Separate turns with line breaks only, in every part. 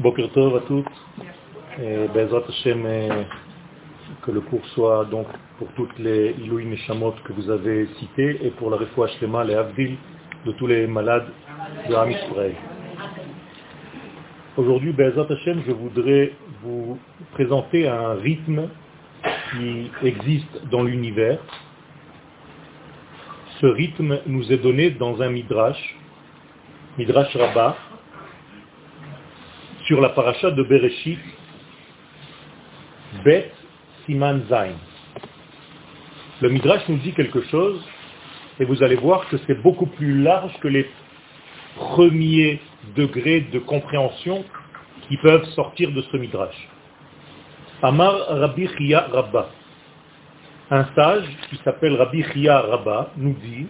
Boker Tov à toutes. Et Bezrat Hashem, euh, que le cours soit donc pour toutes les Ilouï Neshamot que vous avez citées et pour la Refoua Shlema, les Avdil, de tous les malades de Ham. Aujourd'hui, Bezrat Hashem, je voudrais vous présenter un rythme qui existe dans l'univers. Ce rythme nous est donné dans un Midrash, Midrash Rabbah, sur la paracha de Bereshit, Bet Siman Zain. Le Midrash nous dit quelque chose, et vous allez voir que c'est beaucoup plus large que les premiers degrés de compréhension qui peuvent sortir de ce Midrash. Amar Rabbi Chia Rabba. Un sage qui s'appelle Rabbi Chia Rabba nous dit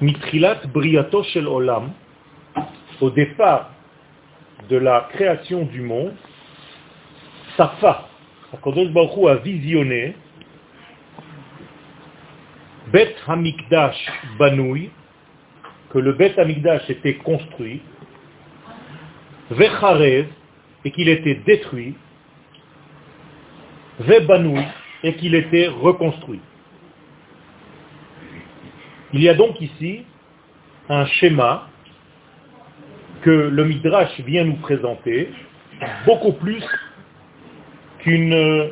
Mitrilat Briato Shel Olam, au départ de la création du monde, Safa, Akadosh Baruch a visionné Bet Hamikdash Banoui, que le Bet Hamikdash était construit, Vecharev, et qu'il était détruit, Vebanoui, et qu'il était reconstruit. Il y a donc ici un schéma que le Midrash vient nous présenter, beaucoup plus qu'une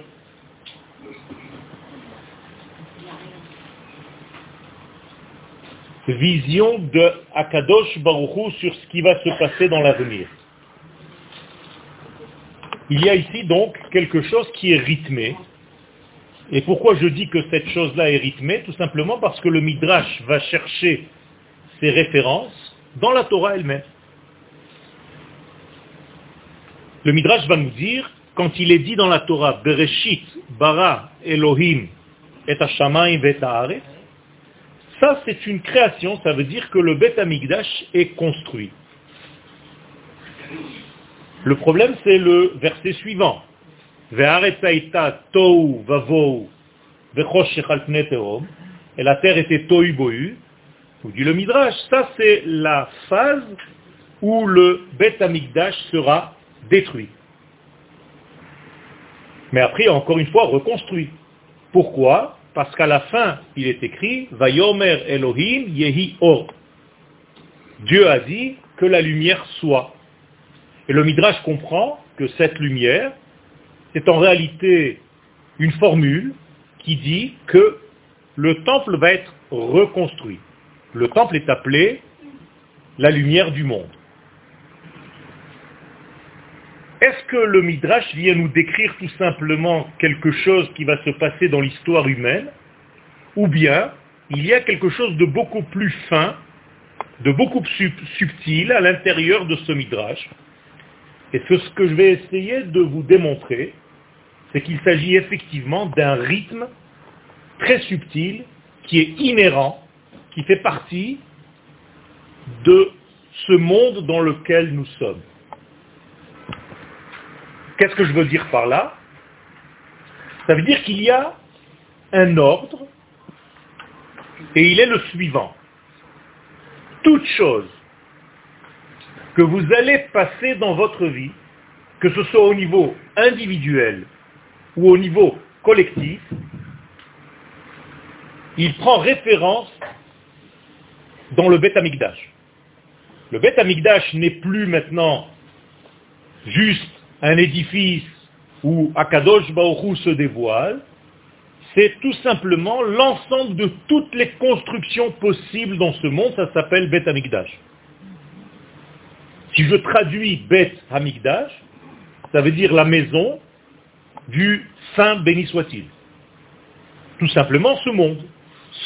vision de Akadosh Baruchou sur ce qui va se passer dans l'avenir. Il y a ici donc quelque chose qui est rythmé. Et pourquoi je dis que cette chose-là est rythmée? Tout simplement parce que le Midrash va chercher ses références dans la Torah elle-même. Le Midrash va nous dire, quand il est dit dans la Torah, Bereshit, Bara, Elohim, et Hashamayim, et ça c'est une création, ça veut dire que le Bet Amigdash est construit. Le problème c'est le verset suivant. Et la terre était tohu bohu. Vous dit le Midrash, ça c'est la phase où le Bet Amigdash sera détruit. Mais après, encore une fois, reconstruit. Pourquoi? Parce qu'à la fin, il est écrit, Vayomer Elohim Yehi Or. Dieu a dit que la lumière soit. Et le Midrash comprend que cette lumière, c'est en réalité une formule qui dit que le temple va être reconstruit. Le temple est appelé la lumière du monde. Est-ce que le Midrash vient nous décrire tout simplement quelque chose qui va se passer dans l'histoire humaine Ou bien il y a quelque chose de beaucoup plus fin, de beaucoup plus subtil à l'intérieur de ce Midrash Et ce que je vais essayer de vous démontrer, c'est qu'il s'agit effectivement d'un rythme très subtil qui est inhérent, qui fait partie de ce monde dans lequel nous sommes. Qu'est-ce que je veux dire par là? Ça veut dire qu'il y a un ordre et il est le suivant. Toute chose que vous allez passer dans votre vie, que ce soit au niveau individuel ou au niveau collectif, il prend référence dans le Beth Amikdash. Le Beth Amikdash n'est plus maintenant juste un édifice où Akadosh Baoru se dévoile, c'est tout simplement l'ensemble de toutes les constructions possibles dans ce monde, ça s'appelle Bet Hamikdash. Si je traduis Bet Hamikdash, ça veut dire la maison du Saint béni soit-il. Tout simplement ce monde.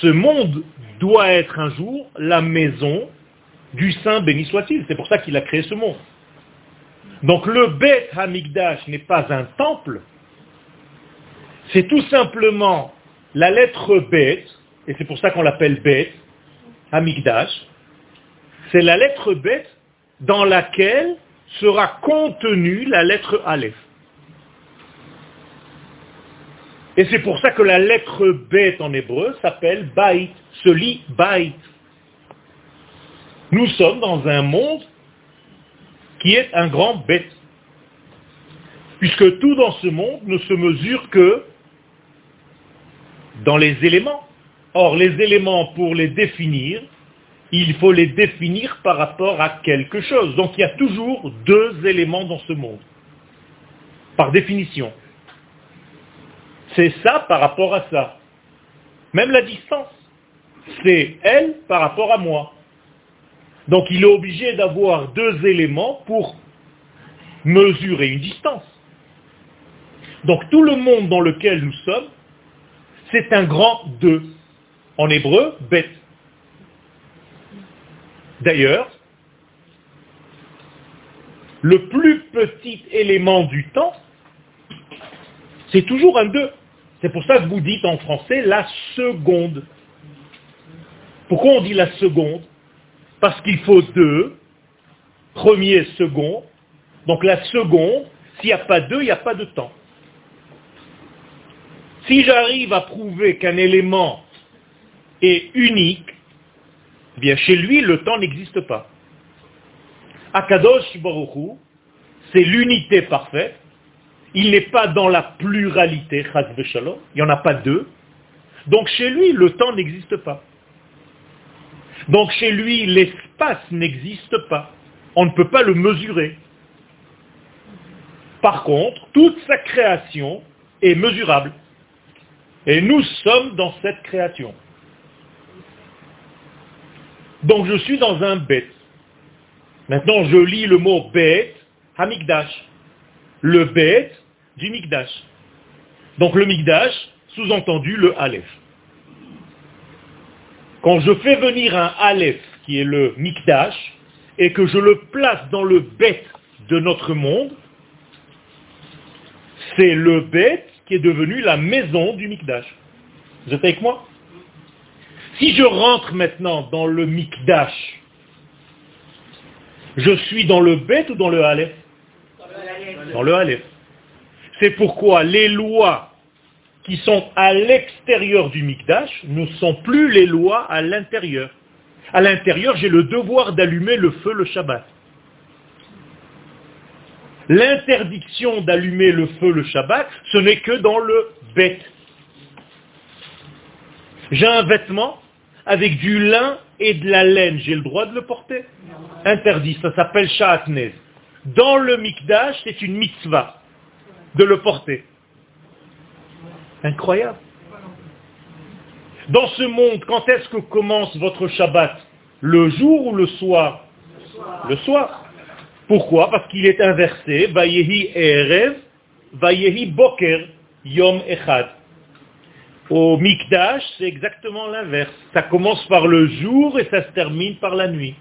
Ce monde doit être un jour la maison du Saint béni soit-il. C'est pour ça qu'il a créé ce monde. Donc le Bet Hamikdash n'est pas un temple, c'est tout simplement la lettre Bet, et c'est pour ça qu'on l'appelle Bet, Hamikdash, c'est la lettre Bet dans laquelle sera contenue la lettre Aleph. Et c'est pour ça que la lettre Bet en hébreu s'appelle Bait, se lit Bait. Nous sommes dans un monde qui est un grand bête. Puisque tout dans ce monde ne se mesure que dans les éléments. Or, les éléments, pour les définir, il faut les définir par rapport à quelque chose. Donc il y a toujours deux éléments dans ce monde, par définition. C'est ça par rapport à ça. Même la distance, c'est elle par rapport à moi. Donc il est obligé d'avoir deux éléments pour mesurer une distance. Donc tout le monde dans lequel nous sommes, c'est un grand deux. En hébreu, bête. D'ailleurs, le plus petit élément du temps, c'est toujours un 2. C'est pour ça que vous dites en français la seconde. Pourquoi on dit la seconde? Parce qu'il faut deux, premier, second. Donc la seconde, s'il n'y a pas deux, il n'y a pas de temps. Si j'arrive à prouver qu'un élément est unique, eh bien chez lui, le temps n'existe pas. Akadosh Baruchu, c'est l'unité parfaite. Il n'est pas dans la pluralité, il n'y en a pas deux. Donc chez lui, le temps n'existe pas. Donc chez lui, l'espace n'existe pas. On ne peut pas le mesurer. Par contre, toute sa création est mesurable. Et nous sommes dans cette création. Donc je suis dans un bête. Maintenant, je lis le mot bête, hamikdash. Le bête du mikdash. Donc le mikdash, sous-entendu le aleph. Quand je fais venir un aleph, qui est le mikdash, et que je le place dans le bête de notre monde, c'est le bête qui est devenu la maison du mikdash. Vous êtes avec moi? Si je rentre maintenant dans le Mikdash, je suis dans le Bet ou dans le Aleph Dans le Aleph. C'est pourquoi les lois qui sont à l'extérieur du Mikdash ne sont plus les lois à l'intérieur. À l'intérieur, j'ai le devoir d'allumer le feu le Shabbat. L'interdiction d'allumer le feu le Shabbat, ce n'est que dans le Bet. J'ai un vêtement, avec du lin et de la laine, j'ai le droit de le porter? Interdit, ça s'appelle sha'atnez. Dans le mikdash, c'est une mitzvah de le porter. Incroyable. Dans ce monde, quand est-ce que commence votre Shabbat? Le jour ou le soir? Le soir. Pourquoi? Parce qu'il est inversé. Vayehi erev, vayehi boker, yom echad. Au Mikdash, c'est exactement l'inverse. Ça commence par le jour et ça se termine par la nuit.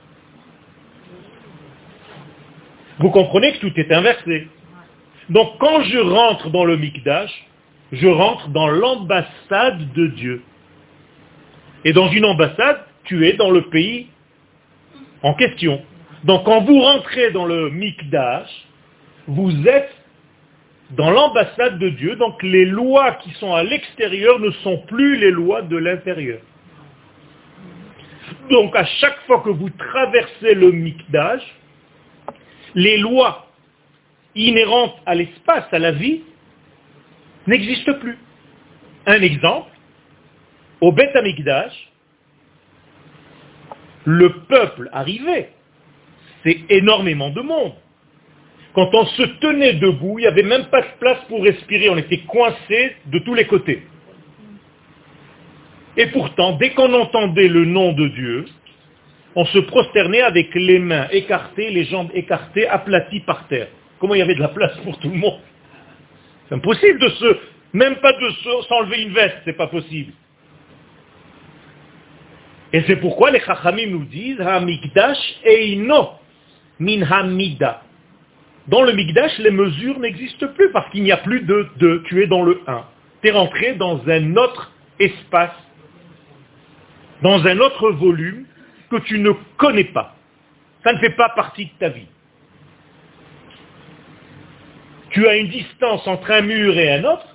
Vous comprenez que tout est inversé. Donc quand je rentre dans le Mikdash, je rentre dans l'ambassade de Dieu. Et dans une ambassade, tu es dans le pays en question. Donc quand vous rentrez dans le Mikdash, vous êtes dans l'ambassade de Dieu, donc les lois qui sont à l'extérieur ne sont plus les lois de l'intérieur. Donc à chaque fois que vous traversez le Mikdash, les lois inhérentes à l'espace, à la vie, n'existent plus. Un exemple, au Beth Amikdash, le peuple arrivait. C'est énormément de monde. Quand on se tenait debout, il n'y avait même pas de place pour respirer, on était coincé de tous les côtés. Et pourtant, dès qu'on entendait le nom de Dieu, on se prosternait avec les mains écartées, les jambes écartées, aplaties par terre. Comment il y avait de la place pour tout le monde? C'est impossible de se, même pas de s'enlever une veste, c'est pas possible. Et c'est pourquoi les Chachamim nous disent, Hamikdash eino min hamida. Dans le Migdash, les mesures n'existent plus parce qu'il n'y a plus de 2, tu es dans le 1. Tu es rentré dans un autre espace, dans un autre volume que tu ne connais pas. Ça ne fait pas partie de ta vie. Tu as une distance entre un mur et un autre,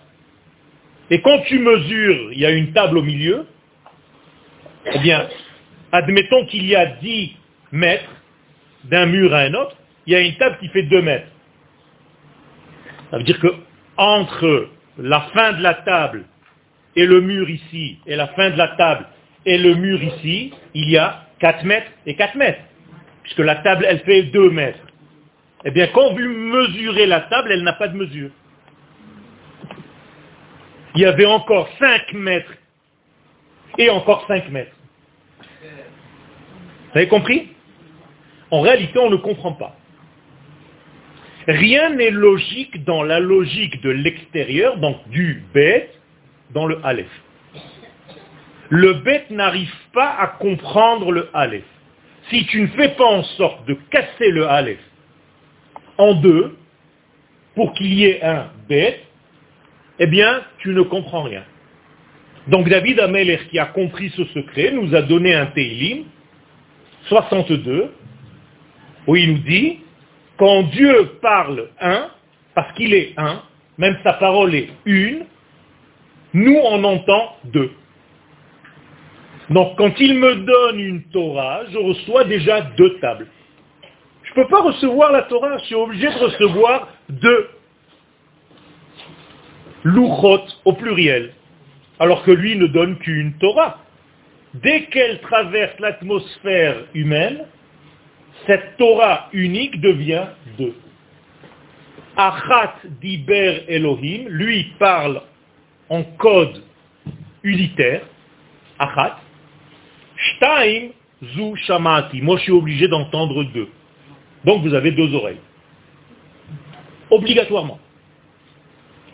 et quand tu mesures, il y a une table au milieu, eh bien, admettons qu'il y a 10 mètres d'un mur à un autre, il y a une table qui fait 2 mètres. Ça veut dire que entre la fin de la table et le mur ici, et la fin de la table et le mur ici, il y a 4 mètres et 4 mètres. Puisque la table, elle fait 2 mètres. Eh bien, quand vous mesurez la table, elle n'a pas de mesure. Il y avait encore 5 mètres et encore 5 mètres. Vous avez compris? En réalité, on ne comprend pas. Rien n'est logique dans la logique de l'extérieur, donc du bête, dans le Aleph. Le bête n'arrive pas à comprendre le Aleph. Si tu ne fais pas en sorte de casser le Aleph en deux, pour qu'il y ait un bête, eh bien, tu ne comprends rien. Donc David Ameler, qui a compris ce secret, nous a donné un Teilim, 62, où il nous dit, quand Dieu parle un, parce qu'il est un, même sa parole est une, nous on entend deux. Donc quand il me donne une Torah, je reçois déjà deux tables. Je ne peux pas recevoir la Torah, je suis obligé de recevoir deux louchot au pluriel, alors que lui ne donne qu'une Torah. Dès qu'elle traverse l'atmosphère humaine, cette Torah unique devient deux. Achat diber Elohim, lui parle en code unitaire, Achat. Shtaim zu shamati. Moi, je suis obligé d'entendre deux. Donc, vous avez deux oreilles. Obligatoirement.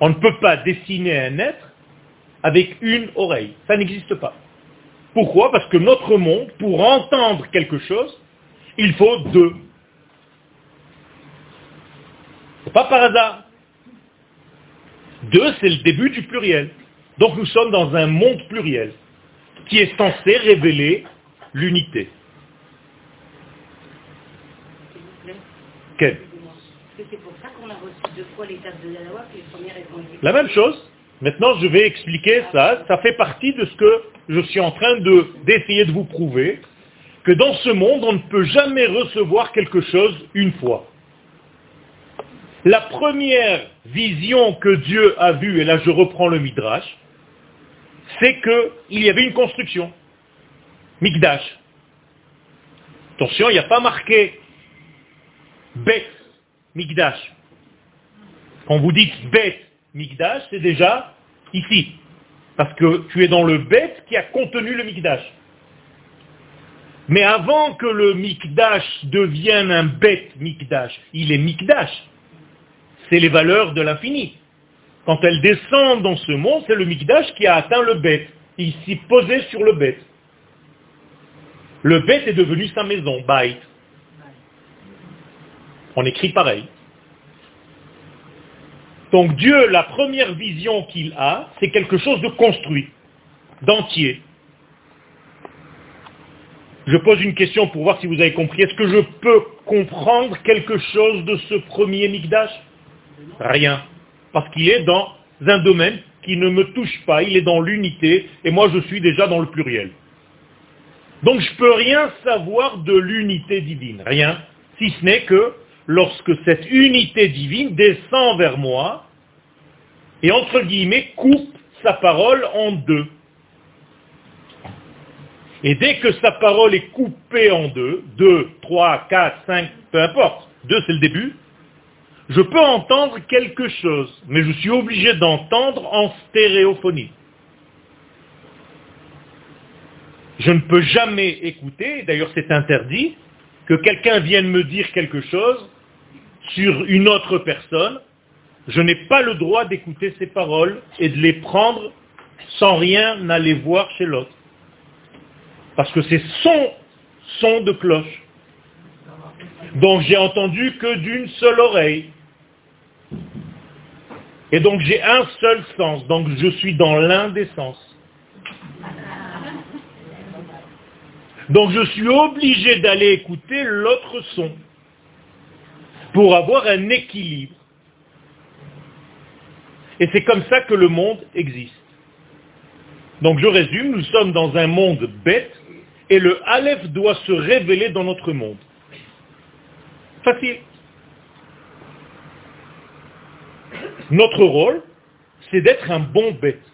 On ne peut pas dessiner un être avec une oreille. Ça n'existe pas. Pourquoi? Parce que notre monde, pour entendre quelque chose, il faut deux. C'est pas par hasard. Deux, c'est le début du pluriel. Donc nous sommes dans un monde pluriel qui est censé révéler l'unité. Quel C'est pour ça qu'on a reçu deux fois l'étape de la même chose. Maintenant, je vais expliquer ça. Ça fait partie de ce que je suis en train d'essayer de vous prouver que dans ce monde, on ne peut jamais recevoir quelque chose une fois. La première vision que Dieu a vue, et là je reprends le Midrash, c'est qu'il y avait une construction. Mikdash. Attention, il n'y a pas marqué Bet Mikdash. Quand vous dites Bet Mikdash, c'est déjà ici. Parce que tu es dans le Bet qui a contenu le Mikdash. Mais avant que le Mikdash devienne un bête Mikdash, il est Mikdash. C'est les valeurs de l'infini. Quand elles descendent dans ce monde, c'est le Mikdash qui a atteint le bête. Il s'y posait sur le bête. Le bête est devenu sa maison, Bait. On écrit pareil. Donc Dieu, la première vision qu'il a, c'est quelque chose de construit, d'entier. Je pose une question pour voir si vous avez compris. Est-ce que je peux comprendre quelque chose de ce premier Mikdash Rien. Parce qu'il est dans un domaine qui ne me touche pas. Il est dans l'unité et moi je suis déjà dans le pluriel. Donc je ne peux rien savoir de l'unité divine. Rien. Si ce n'est que lorsque cette unité divine descend vers moi et entre guillemets coupe sa parole en deux. Et dès que sa parole est coupée en deux, deux, trois, quatre, cinq, peu importe, deux c'est le début, je peux entendre quelque chose, mais je suis obligé d'entendre en stéréophonie. Je ne peux jamais écouter, d'ailleurs c'est interdit, que quelqu'un vienne me dire quelque chose sur une autre personne. Je n'ai pas le droit d'écouter ces paroles et de les prendre sans rien aller voir chez l'autre. Parce que c'est son son de cloche. Donc j'ai entendu que d'une seule oreille. Et donc j'ai un seul sens. Donc je suis dans l'un des sens. Donc je suis obligé d'aller écouter l'autre son pour avoir un équilibre. Et c'est comme ça que le monde existe. Donc je résume, nous sommes dans un monde bête et le Aleph doit se révéler dans notre monde. Facile. Notre rôle, c'est d'être un bon bête.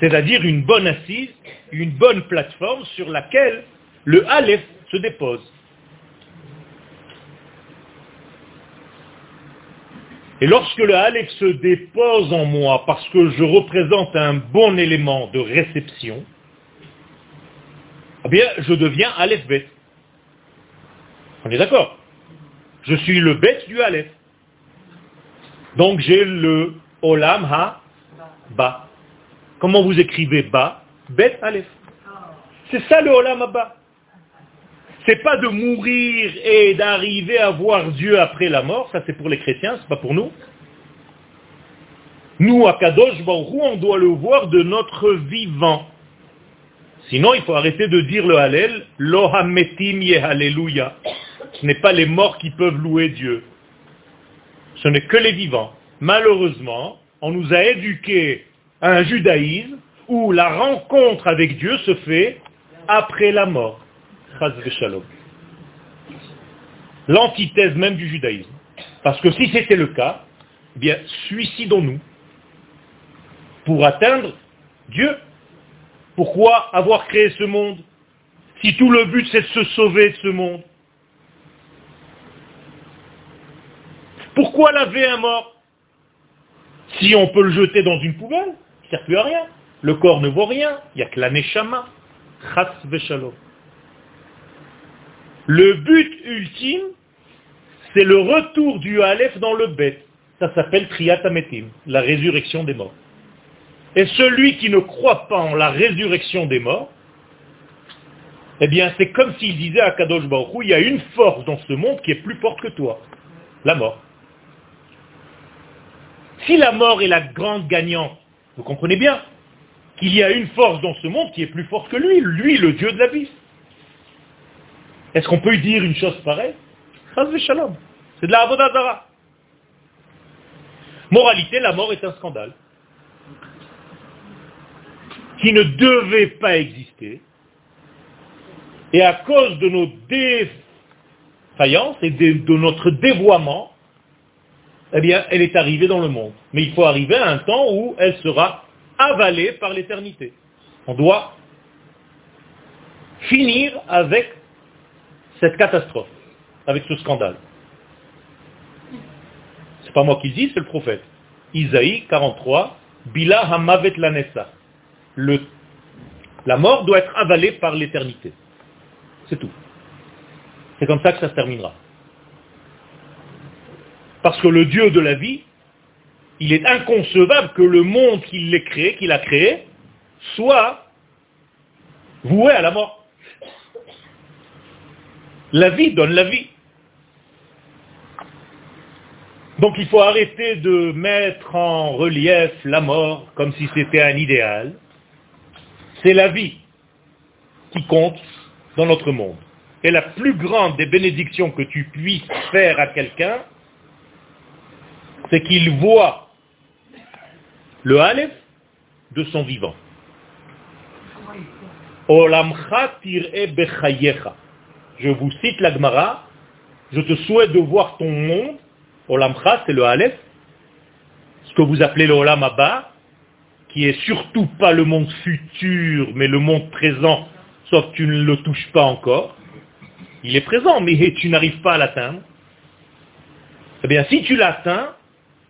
C'est-à-dire une bonne assise, une bonne plateforme sur laquelle le Aleph se dépose. Et lorsque le Aleph se dépose en moi parce que je représente un bon élément de réception, eh bien, je deviens Aleph bête. On est d'accord Je suis le bête du Aleph. Donc j'ai le Olam Ha Ba. Comment vous écrivez Ba? Bet Aleph. C'est ça le Olam Ha Ba. C'est pas de mourir et d'arriver à voir Dieu après la mort, ça c'est pour les chrétiens, c'est pas pour nous. Nous, à Kadosh Baruch on doit le voir de notre vivant. Sinon, il faut arrêter de dire le Hallel, Lohametim Alléluia. Ce n'est pas les morts qui peuvent louer Dieu. Ce n'est que les vivants. Malheureusement, on nous a éduqués à un judaïsme où la rencontre avec Dieu se fait après la mort. L'antithèse même du judaïsme. Parce que si c'était le cas, eh bien, suicidons-nous pour atteindre Dieu. Pourquoi avoir créé ce monde si tout le but c'est de se sauver de ce monde? Pourquoi laver un mort Si on peut le jeter dans une poubelle, il ne sert plus à rien. Le corps ne vaut rien, il n'y a que la neshama. Chas veshalom. Le but ultime, c'est le retour du Aleph dans le Bet. Ça s'appelle Triatametim, la résurrection des morts. Et celui qui ne croit pas en la résurrection des morts, eh bien, c'est comme s'il disait à Kadosh Baruch il y a une force dans ce monde qui est plus forte que toi. La mort. Si la mort est la grande gagnante, vous comprenez bien qu'il y a une force dans ce monde qui est plus forte que lui, lui, le Dieu de la vie. Est-ce qu'on peut dire une chose pareille? C'est de la Avodazara. Moralité, la mort est un scandale qui ne devait pas exister. Et à cause de nos défaillances et de, notre dévoiement, eh bien, elle est arrivée dans le monde. Mais il faut arriver à un temps où elle sera avalée par l'éternité. On doit finir avec cette catastrophe, avec ce scandale. C'est pas moi qui le dis, c'est le prophète. Isaïe 43, Bila Hamavet Lanessa. La mort doit être avalée par l'éternité. C'est tout. C'est comme ça que ça se terminera. Parce que le Dieu de la vie, il est inconcevable que le monde qu'il créé, qu'il a créé, soit voué à la mort. La vie donne la vie. Donc il faut arrêter de mettre en relief la mort comme si c'était un idéal. C'est la vie qui compte dans notre monde. Et la plus grande des bénédictions que tu puisses faire à quelqu'un, c'est qu'il voit le Aleph de son vivant. Je vous cite l'Agmara, je te souhaite de voir ton monde, Olamcha, c'est le Aleph, ce que vous appelez le Olam Abba, qui est surtout pas le monde futur, mais le monde présent, sauf que tu ne le touches pas encore. Il est présent, mais tu n'arrives pas à l'atteindre. Eh bien, si tu l'atteins,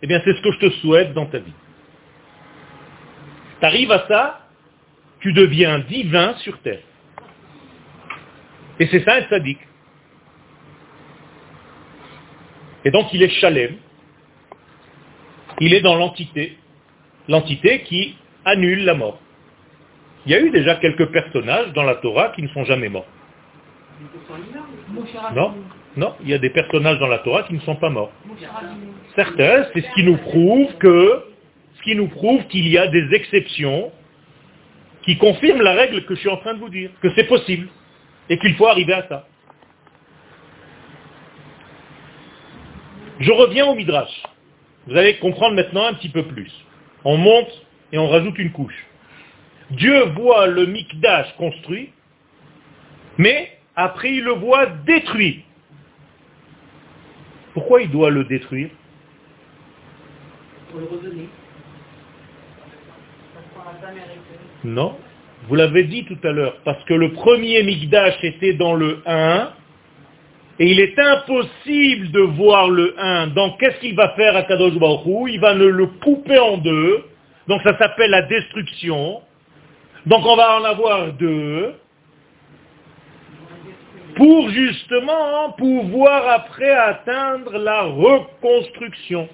eh bien, c'est ce que je te souhaite dans ta vie. Tu arrives à ça, tu deviens divin sur terre. Et c'est ça un sadique. Et donc il est chalem. Il est dans l'entité. L'entité qui annule la mort. Il y a eu déjà quelques personnages dans la Torah qui ne sont jamais morts. Non, non, il y a des personnages dans la Torah qui ne sont pas morts. Certains, c'est ce qui nous prouve que, ce qui nous prouve qu'il y a des exceptions qui confirment la règle que je suis en train de vous dire, que c'est possible et qu'il faut arriver à ça. Je reviens au Midrash. Vous allez comprendre maintenant un petit peu plus. On monte et on rajoute une couche. Dieu voit le Mikdash construit, mais après il le voit détruit. Pourquoi il doit le détruire? Pour le redonner. Non, vous l'avez dit tout à l'heure, parce que le premier Migdash était dans le 1, et il est impossible de voir le 1. Donc qu'est-ce qu'il va faire à Kadosh Baruch Il va le couper en deux. Donc ça s'appelle la destruction. Donc on va en avoir deux. Pour justement pouvoir après atteindre la reconstruction.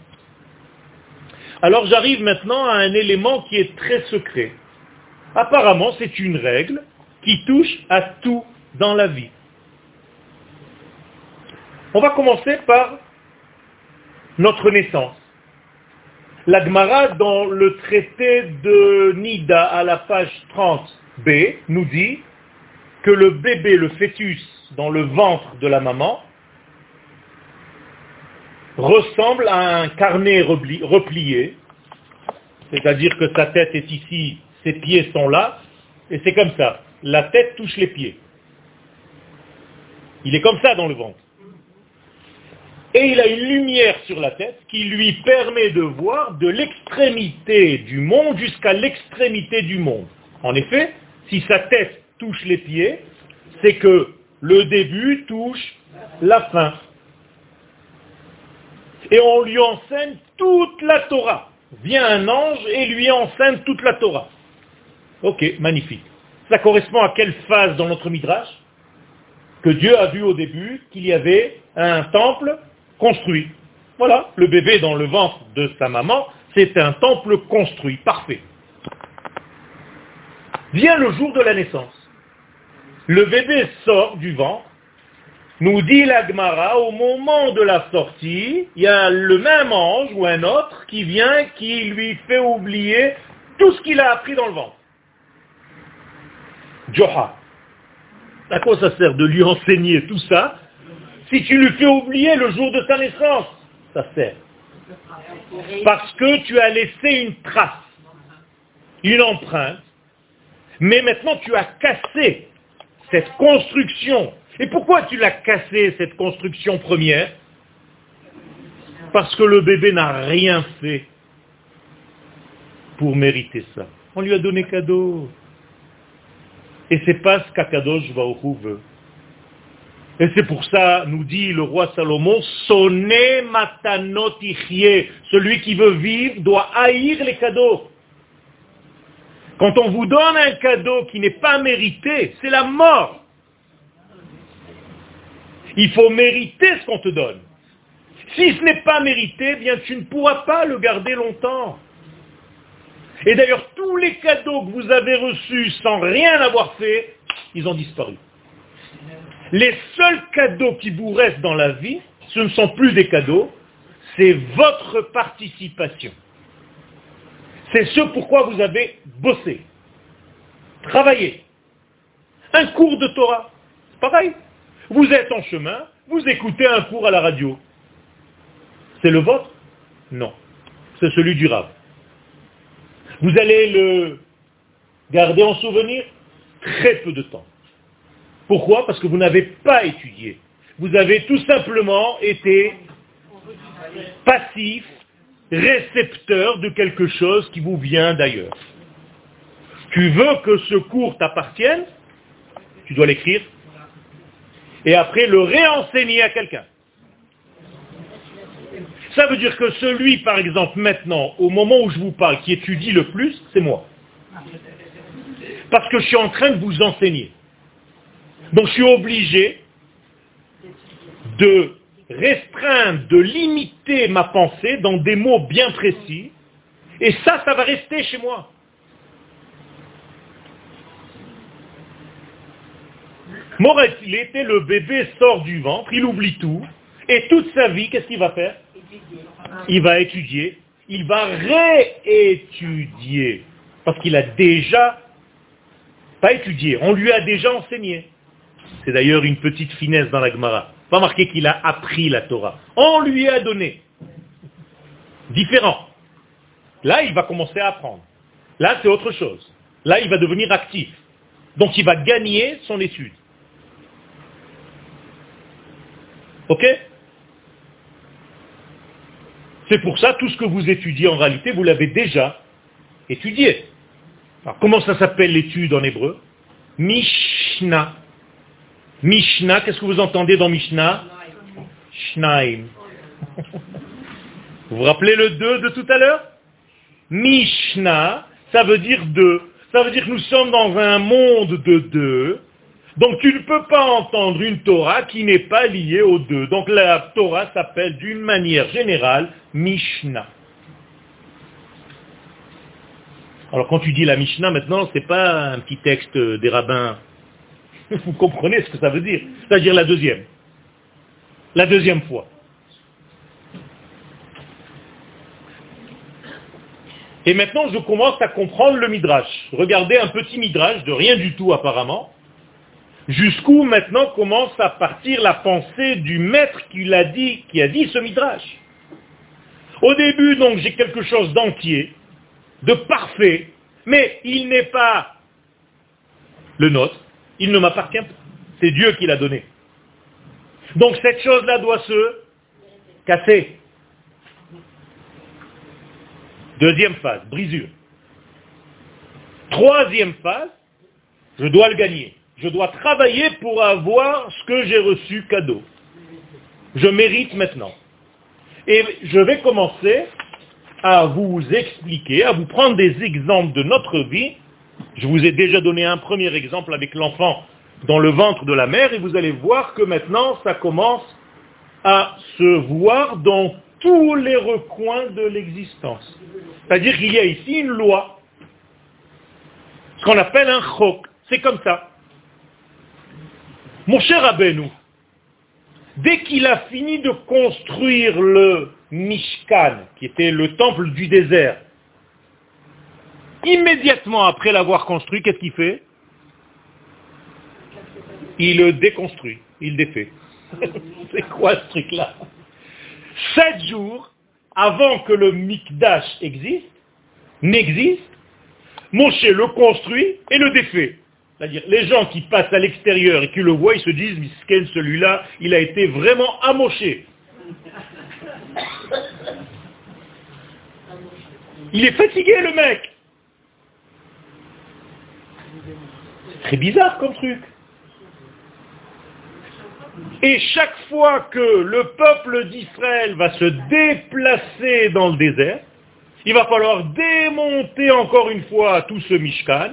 Alors j'arrive maintenant à un élément qui est très secret. Apparemment, c'est une règle qui touche à tout dans la vie. On va commencer par notre naissance. La Gemara, dans le traité de Nida à la page 30b, nous dit que le bébé, le fœtus dans le ventre de la maman, ressemble à un carnet replié, c'est-à-dire que sa tête est ici, ses pieds sont là, et c'est comme ça. La tête touche les pieds. Il est comme ça dans le ventre. Et il a une lumière sur la tête qui lui permet de voir de l'extrémité du monde jusqu'à l'extrémité du monde. En effet, si sa tête touche les pieds, c'est que le début touche la fin. Et on lui enseigne toute la Torah. Vient un ange et lui enseigne toute la Torah. Ok, magnifique. Ça correspond à quelle phase dans notre Midrash Que Dieu a vu au début qu'il y avait un temple construit. Voilà, le bébé dans le ventre de sa maman, c'est un temple construit, parfait. Vient le jour de la naissance. Le bébé sort du ventre, nous dit l'Agmara, au moment de la sortie, il y a le même ange ou un autre qui vient, qui lui fait oublier tout ce qu'il a appris dans le ventre. Joha. À quoi ça sert de lui enseigner tout ça si tu lui fais oublier le jour de sa naissance, ça sert. Parce que tu as laissé une trace, une empreinte, mais maintenant tu as cassé cette construction. Et pourquoi tu l'as cassé, cette construction première? Parce que le bébé n'a rien fait pour mériter ça. On lui a donné cadeau. Et c'est pas ce qu'Akadosh Baruch veut. Et c'est pour ça, nous dit le roi Salomon, sonne matanotichie. Celui qui veut vivre doit haïr les cadeaux. Quand on vous donne un cadeau qui n'est pas mérité, c'est la mort. Il faut mériter ce qu'on te donne. Si ce n'est pas mérité, bien tu ne pourras pas le garder longtemps. Et d'ailleurs, tous les cadeaux que vous avez reçus sans rien avoir fait, ils ont disparu. Les seuls cadeaux qui vous restent dans la vie, ce ne sont plus des cadeaux, c'est votre participation. C'est ce pourquoi vous avez bossé, travaillé. Un cours de Torah, pareil. Vous êtes en chemin, vous écoutez un cours à la radio. C'est le vôtre? Non. C'est celui du Rav. Vous allez le garder en souvenir très peu de temps. Pourquoi? Parce que vous n'avez pas étudié. Vous avez tout simplement été passif, récepteur de quelque chose qui vous vient d'ailleurs. Tu veux que ce cours t'appartienne, tu dois l'écrire, et après le réenseigner à quelqu'un. Ça veut dire que celui, par exemple, maintenant, au moment où je vous parle, qui étudie le plus, c'est moi. Parce que je suis en train de vous enseigner. Donc je suis obligé de restreindre, de limiter ma pensée dans des mots bien précis, et ça, ça va rester chez moi. Moret, il était le bébé sort du ventre, il oublie tout, et toute sa vie, qu'est-ce qu'il va faire? Il va étudier, il va réétudier, parce qu'il a déjà, pas étudié, on lui a déjà enseigné. C'est d'ailleurs une petite finesse dans la Gemara. Pas marqué qu'il a appris la Torah. On lui a donné. Différent. Là, il va commencer à apprendre. Là, c'est autre chose. Là, il va devenir actif. Donc, il va gagner son étude. Ok? C'est pour ça, tout ce que vous étudiez en réalité, vous l'avez déjà étudié. Alors, comment ça s'appelle l'étude en hébreu? Mishnah. Mishnah, qu'est-ce que vous entendez dans Mishnah? Shnaim. Vous vous rappelez le 2 de tout à l'heure? Mishnah, ça veut dire deux. Ça veut dire que nous sommes dans un monde de deux. Donc tu ne peux pas entendre une Torah qui n'est pas liée aux deux. Donc la Torah s'appelle d'une manière générale Mishnah. Alors quand tu dis la Mishnah maintenant, ce n'est pas un petit texte des rabbins. Vous comprenez ce que ça veut dire? C'est-à-dire la deuxième. La deuxième fois. Et maintenant, je commence à comprendre le midrash. Regardez un petit midrash de rien du tout apparemment, jusqu'où maintenant commence à partir la pensée du maître qui l'a dit, qui a dit ce midrash. Au début, donc, j'ai quelque chose d'entier, de parfait, mais il n'est pas le nôtre, il ne m'appartient pas. C'est Dieu qui l'a donné. Donc cette chose-là doit se casser. Deuxième phase, brisure. Troisième phase, je dois le gagner. Je dois travailler pour avoir ce que j'ai reçu cadeau. Je mérite maintenant. Et je vais commencer à vous expliquer, à vous prendre des exemples de notre vie. Je vous ai déjà donné un premier exemple avec l'enfant dans le ventre de la mère et vous allez voir que maintenant ça commence à se voir dans tous les recoins de l'existence. C'est-à-dire qu'il y a ici une loi, ce qu'on appelle un chok. C'est comme ça. Mon cher Abenou, dès qu'il a fini de construire le Mishkan, qui était le temple du désert, immédiatement après l'avoir construit, qu'est-ce qu'il fait? Il le déconstruit, il défait. C'est quoi ce truc-là? Sept jours avant que le Mikdash existe, n'existe, Moshe le construit et le défait. C'est-à-dire, les gens qui passent à l'extérieur et qui le voient, ils se disent, Misken, celui-là, il a été vraiment amoché. Il est fatigué, le mec. Très bizarre comme truc. Et chaque fois que le peuple d'Israël va se déplacer dans le désert, il va falloir démonter encore une fois tout ce Mishkan,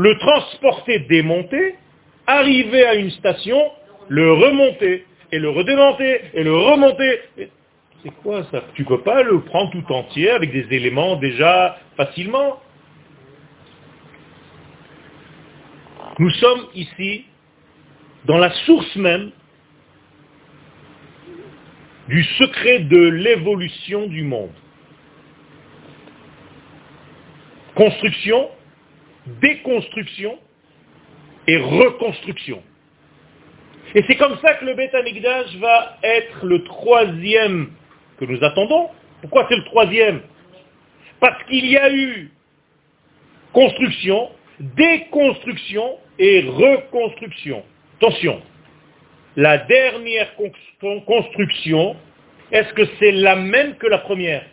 le transporter démonter, arriver à une station, le remonter, et le redémonter, et le remonter. C'est quoi ça? Tu ne peux pas le prendre tout entier avec des éléments déjà facilement? Nous sommes ici dans la source même du secret de l'évolution du monde. Construction, déconstruction et reconstruction. Et c'est comme ça que le Beth va être le troisième que nous attendons. Pourquoi c'est le troisième? Parce qu'il y a eu construction, déconstruction et reconstruction. Attention, la dernière construction, est-ce que c'est la même que la première?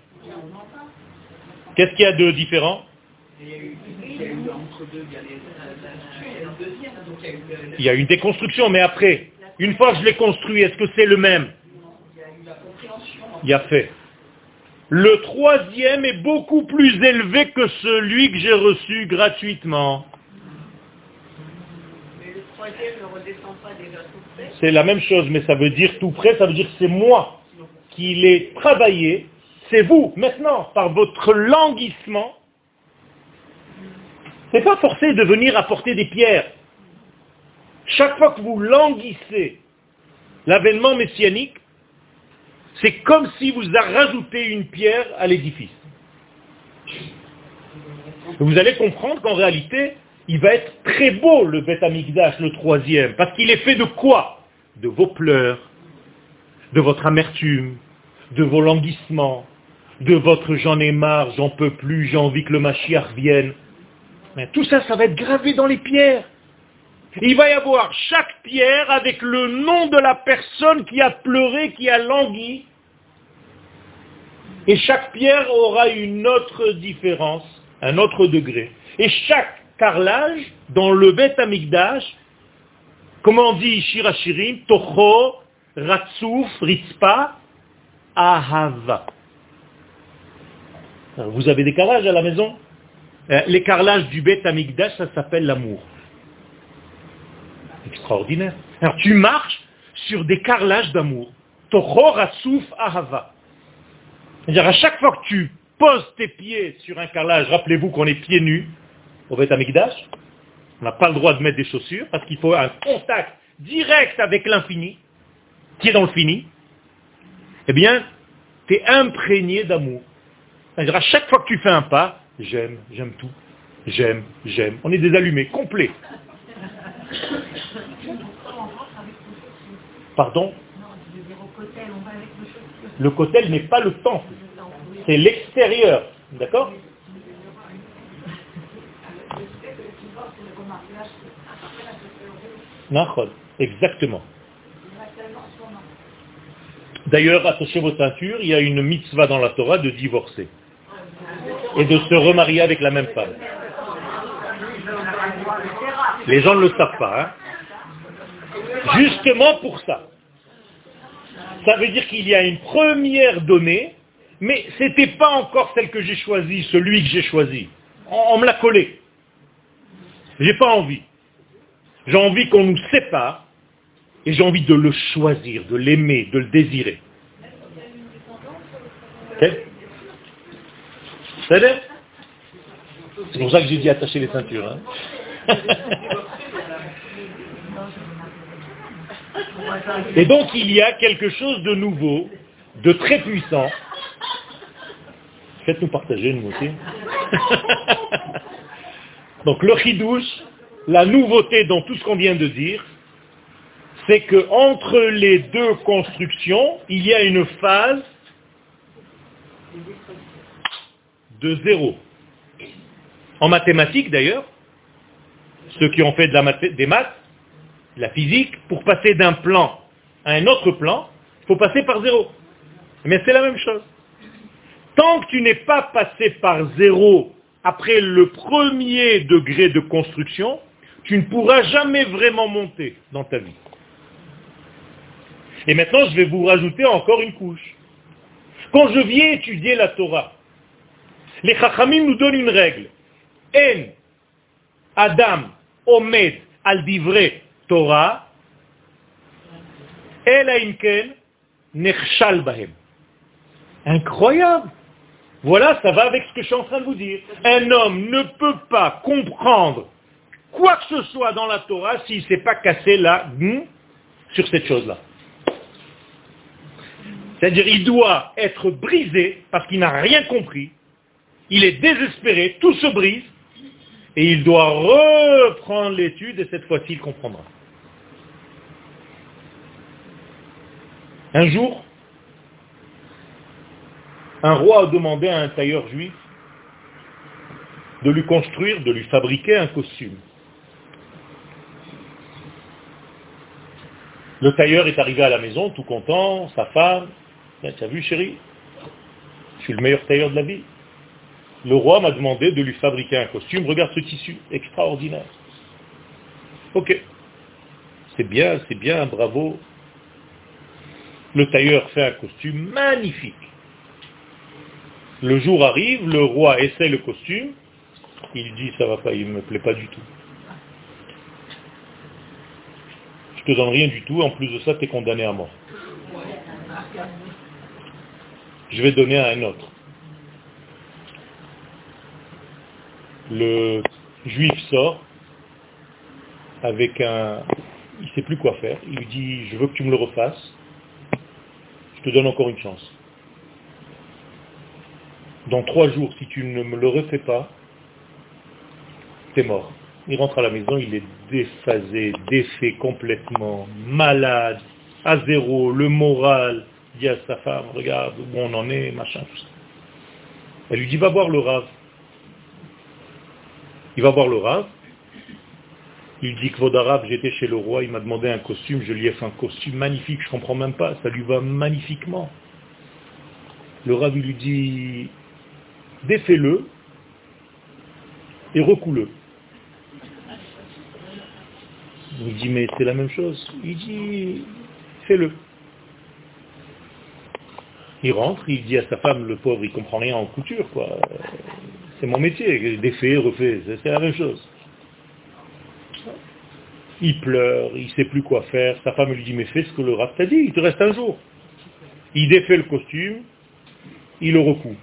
Qu'est-ce qu'il y a de différent? Il y a une déconstruction, mais après, une fois que je l'ai construit, est-ce que c'est le même? Il y a fait. Le troisième est beaucoup plus élevé que celui que j'ai reçu gratuitement. C'est la même chose, mais ça veut dire tout près, ça veut dire que c'est moi qui l'ai travaillé, c'est vous, maintenant, par votre languissement. C'est pas forcé de venir apporter des pierres. Chaque fois que vous languissez l'avènement messianique, c'est comme si vous a rajouté une pierre à l'édifice. Vous allez comprendre qu'en réalité, il va être très beau le Beth Amikdash, le troisième, parce qu'il est fait de quoi? De vos pleurs, de votre amertume, de vos languissements, de votre j'en ai marre, j'en peux plus, j'ai envie que le Mashiach vienne. Tout ça, ça va être gravé dans les pierres. Il va y avoir chaque pierre avec le nom de la personne qui a pleuré, qui a langui. Et chaque pierre aura une autre différence un autre degré. Et chaque carrelage dans le Beth Amikdash, comment on dit Shirachirim, Tocho, Ratsouf, Ritzpa, Ahava. vous avez des carrelages à la maison? Euh, Les carrelages du Beth Amikdash, ça s'appelle l'amour. Extraordinaire. Alors tu marches sur des carrelages d'amour. Tocho, Ratsouf, Ahava. C'est-à-dire à chaque fois que tu poses tes pieds sur un carrelage, rappelez-vous qu'on est pieds nus au Beth Amikdash, on n'a pas le droit de mettre des chaussures parce qu'il faut un contact direct avec l'infini, qui est dans le fini, eh bien, tu es imprégné d'amour. C'est-à-dire à chaque fois que tu fais un pas, j'aime, j'aime tout, j'aime, j'aime. On est des allumés complets. Pardon? Le cotel n'est pas le temple, c'est l'extérieur. D'accord? Exactement. D'ailleurs, attachez vos ceintures, il y a une mitzvah dans la Torah de divorcer et de se remarier avec la même femme. Les gens ne le savent pas. Hein. Justement pour ça. Ça veut dire qu'il y a une première donnée, mais ce n'était pas encore celle que j'ai choisie, celui que j'ai choisi. On, me l'a collé. J'ai pas envie. J'ai envie qu'on nous sépare et j'ai envie de le choisir, de l'aimer, de le désirer. C'est pour ça que j'ai dit attacher les ceintures. Hein. et donc il y a quelque chose de nouveau, de très puissant. Faites-nous partager, nous aussi. donc le chidouche, la nouveauté dans tout ce qu'on vient de dire, c'est que entre les deux constructions, il y a une phase de zéro. En mathématiques d'ailleurs, ceux qui ont fait des maths, la physique, pour passer d'un plan à un autre plan, il faut passer par zéro. Mais c'est la même chose. Tant que tu n'es pas passé par zéro après le premier degré de construction, tu ne pourras jamais vraiment monter dans ta vie. Et maintenant, je vais vous rajouter encore une couche. Quand je viens étudier la Torah, les Chachamim nous donnent une règle. En Adam Omed al divre Torah. Incroyable. Voilà, ça va avec ce que je suis en train de vous dire. Un homme ne peut pas comprendre quoi que ce soit dans la Torah s'il ne s'est pas cassé la sur cette chose-là. C'est-à-dire il doit être brisé parce qu'il n'a rien compris. Il est désespéré, tout se brise, et il doit reprendre l'étude et cette fois-ci il comprendra. Un jour, un roi a demandé à un tailleur juif de lui construire, de lui fabriquer un costume. Le tailleur est arrivé à la maison, tout content, sa femme, tu as vu chérie? Je suis le meilleur tailleur de la ville. Le roi m'a demandé de lui fabriquer un costume. Regarde ce tissu, extraordinaire. Ok. C'est bien, c'est bien, bravo. Le tailleur fait un costume magnifique. Le jour arrive, le roi essaie le costume. Il dit, ça va pas, il ne me plaît pas du tout. te donne rien du tout, en plus de ça, tu es condamné à mort. Je vais donner à un autre. Le juif sort avec un... Il ne sait plus quoi faire. Il lui dit, je veux que tu me le refasses. Je te donne encore une chance. Dans trois jours, si tu ne me le refais pas, tu es mort. Il rentre à la maison, il est déphasé, défait complètement, malade, à zéro, le moral. Il dit à sa femme, regarde où on en est, machin, tout ça. Elle lui dit, va voir le rave. Il va voir le rave. Il dit que arabe, j'étais chez le roi, il m'a demandé un costume, je lui ai fait un costume magnifique, je ne comprends même pas, ça lui va magnifiquement. Le rave lui dit, défais-le, et recoule. Il dit, mais c'est la même chose. Il dit, fais-le. Il rentre, il dit à sa femme, le pauvre, il comprend rien en couture. C'est mon métier, défait, refait, c'est la même chose. Il pleure, il ne sait plus quoi faire. Sa femme lui dit, mais fais ce que le rat t'a dit, il te reste un jour. Il défait le costume, il le recoue.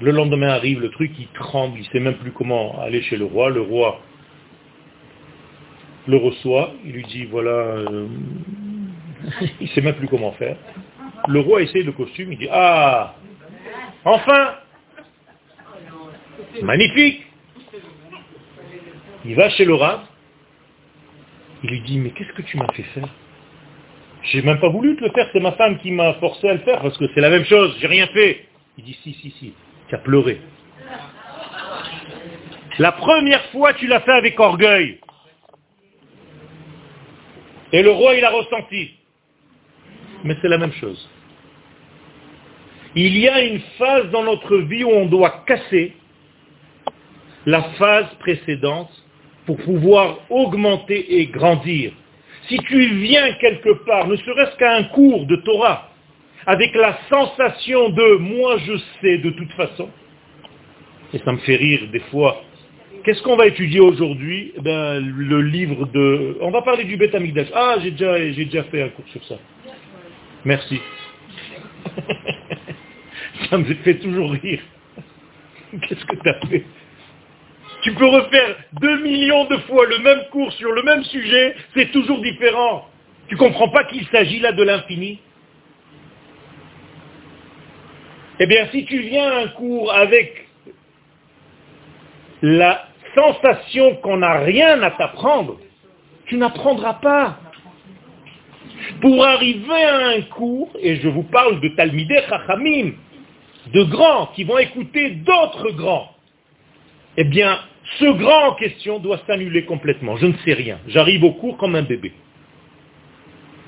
Le lendemain arrive, le truc, il tremble, il ne sait même plus comment aller chez le roi. Le roi le reçoit, il lui dit, voilà, euh, il ne sait même plus comment faire. Le roi essaie le costume, il dit, ah, enfin, magnifique. Il va chez le rat, il lui dit, mais qu'est-ce que tu m'as fait faire? J'ai même pas voulu te le faire, c'est ma femme qui m'a forcé à le faire, parce que c'est la même chose, j'ai rien fait. Il dit, si, si, si, tu as pleuré. La première fois, tu l'as fait avec orgueil. Et le roi, il a ressenti. Mais c'est la même chose. Il y a une phase dans notre vie où on doit casser la phase précédente pour pouvoir augmenter et grandir. Si tu viens quelque part, ne serait-ce qu'à un cours de Torah, avec la sensation de moi je sais de toute façon, et ça me fait rire des fois, qu'est-ce qu'on va étudier aujourd'hui? Eh ben, Le livre de... On va parler du Beth Amikdash. Ah, j'ai déjà, j'ai déjà fait un cours sur ça. Merci. ça me fait toujours rire. Qu'est-ce que tu as fait? Tu peux refaire deux millions de fois le même cours sur le même sujet, c'est toujours différent. Tu comprends pas qu'il s'agit là de l'infini? Eh bien, si tu viens à un cours avec la sensation qu'on n'a rien à t'apprendre, tu n'apprendras pas. Pour arriver à un cours, et je vous parle de Talmideh Chachamim, de grands qui vont écouter d'autres grands, eh bien, ce grand en question doit s'annuler complètement. Je ne sais rien. J'arrive au cours comme un bébé.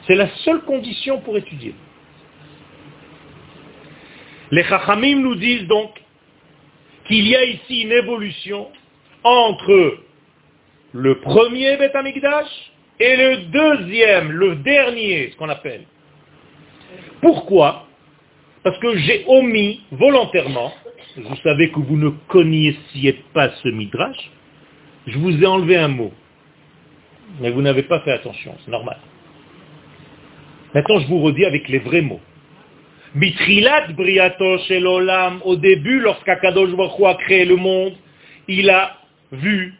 C'est la seule condition pour étudier. Les Chachamim nous disent donc qu'il y a ici une évolution entre le premier Beth et le deuxième, le dernier, ce qu'on appelle. Pourquoi? Parce que j'ai omis volontairement vous savez que vous ne connaissiez pas ce midrash, je vous ai enlevé un mot. Mais vous n'avez pas fait attention, c'est normal. Maintenant, je vous redis avec les vrais mots. Mitrilat briato shel au début, lorsqu'Akadosh Baruch a créé le monde, il a vu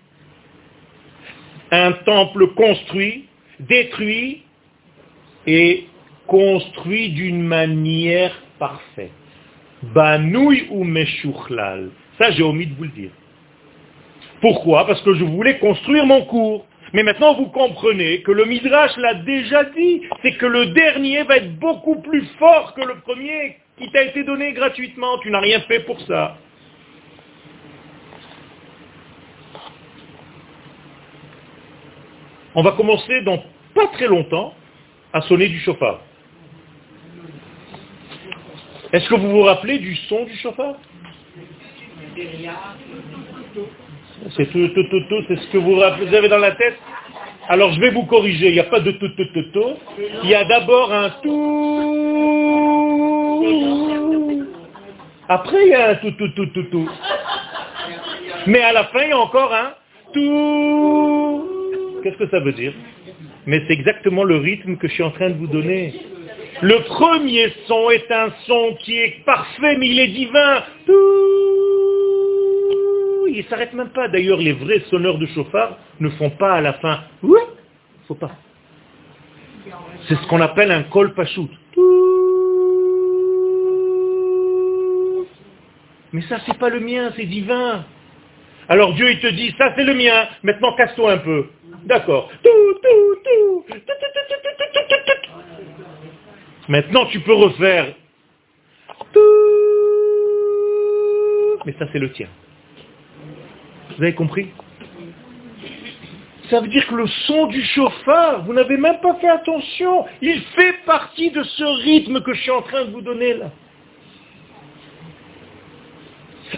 un temple construit, détruit et construit d'une manière parfaite. Banouille ou Meshuchlal. Ça, j'ai omis de vous le dire. Pourquoi? Parce que je voulais construire mon cours. Mais maintenant, vous comprenez que le Midrash l'a déjà dit, c'est que le dernier va être beaucoup plus fort que le premier qui t'a été donné gratuitement. Tu n'as rien fait pour ça. On va commencer dans pas très longtemps à sonner du chauffard. Est-ce que vous vous rappelez du son du chauffard C'est tout, tout, tout, tout, c'est ce que vous, avez dans la tête? Alors je vais vous corriger, il n'y a pas de tout, tout, tout, tout. Il y a d'abord un tout. Après il y a un tout, tout, tout, tout, tout. Mais à la fin il y a encore un tout. Qu'est-ce que ça veut dire? Mais c'est exactement le rythme que je suis en train de vous donner. Le premier son est un son qui est parfait, mais il est divin. Il ne s'arrête même pas. D'ailleurs, les vrais sonneurs de chauffard ne font pas à la fin. Faut pas. C'est ce qu'on appelle un kol pachout. Mais ça, c'est pas le mien, c'est divin. Alors Dieu, il te dit, ça c'est le mien, maintenant casse-toi un peu. D'accord. Maintenant, tu peux refaire. Mais ça, c'est le tien. Vous avez compris? Ça veut dire que le son du chauffard, vous n'avez même pas fait attention. Il fait partie de ce rythme que je suis en train de vous donner là.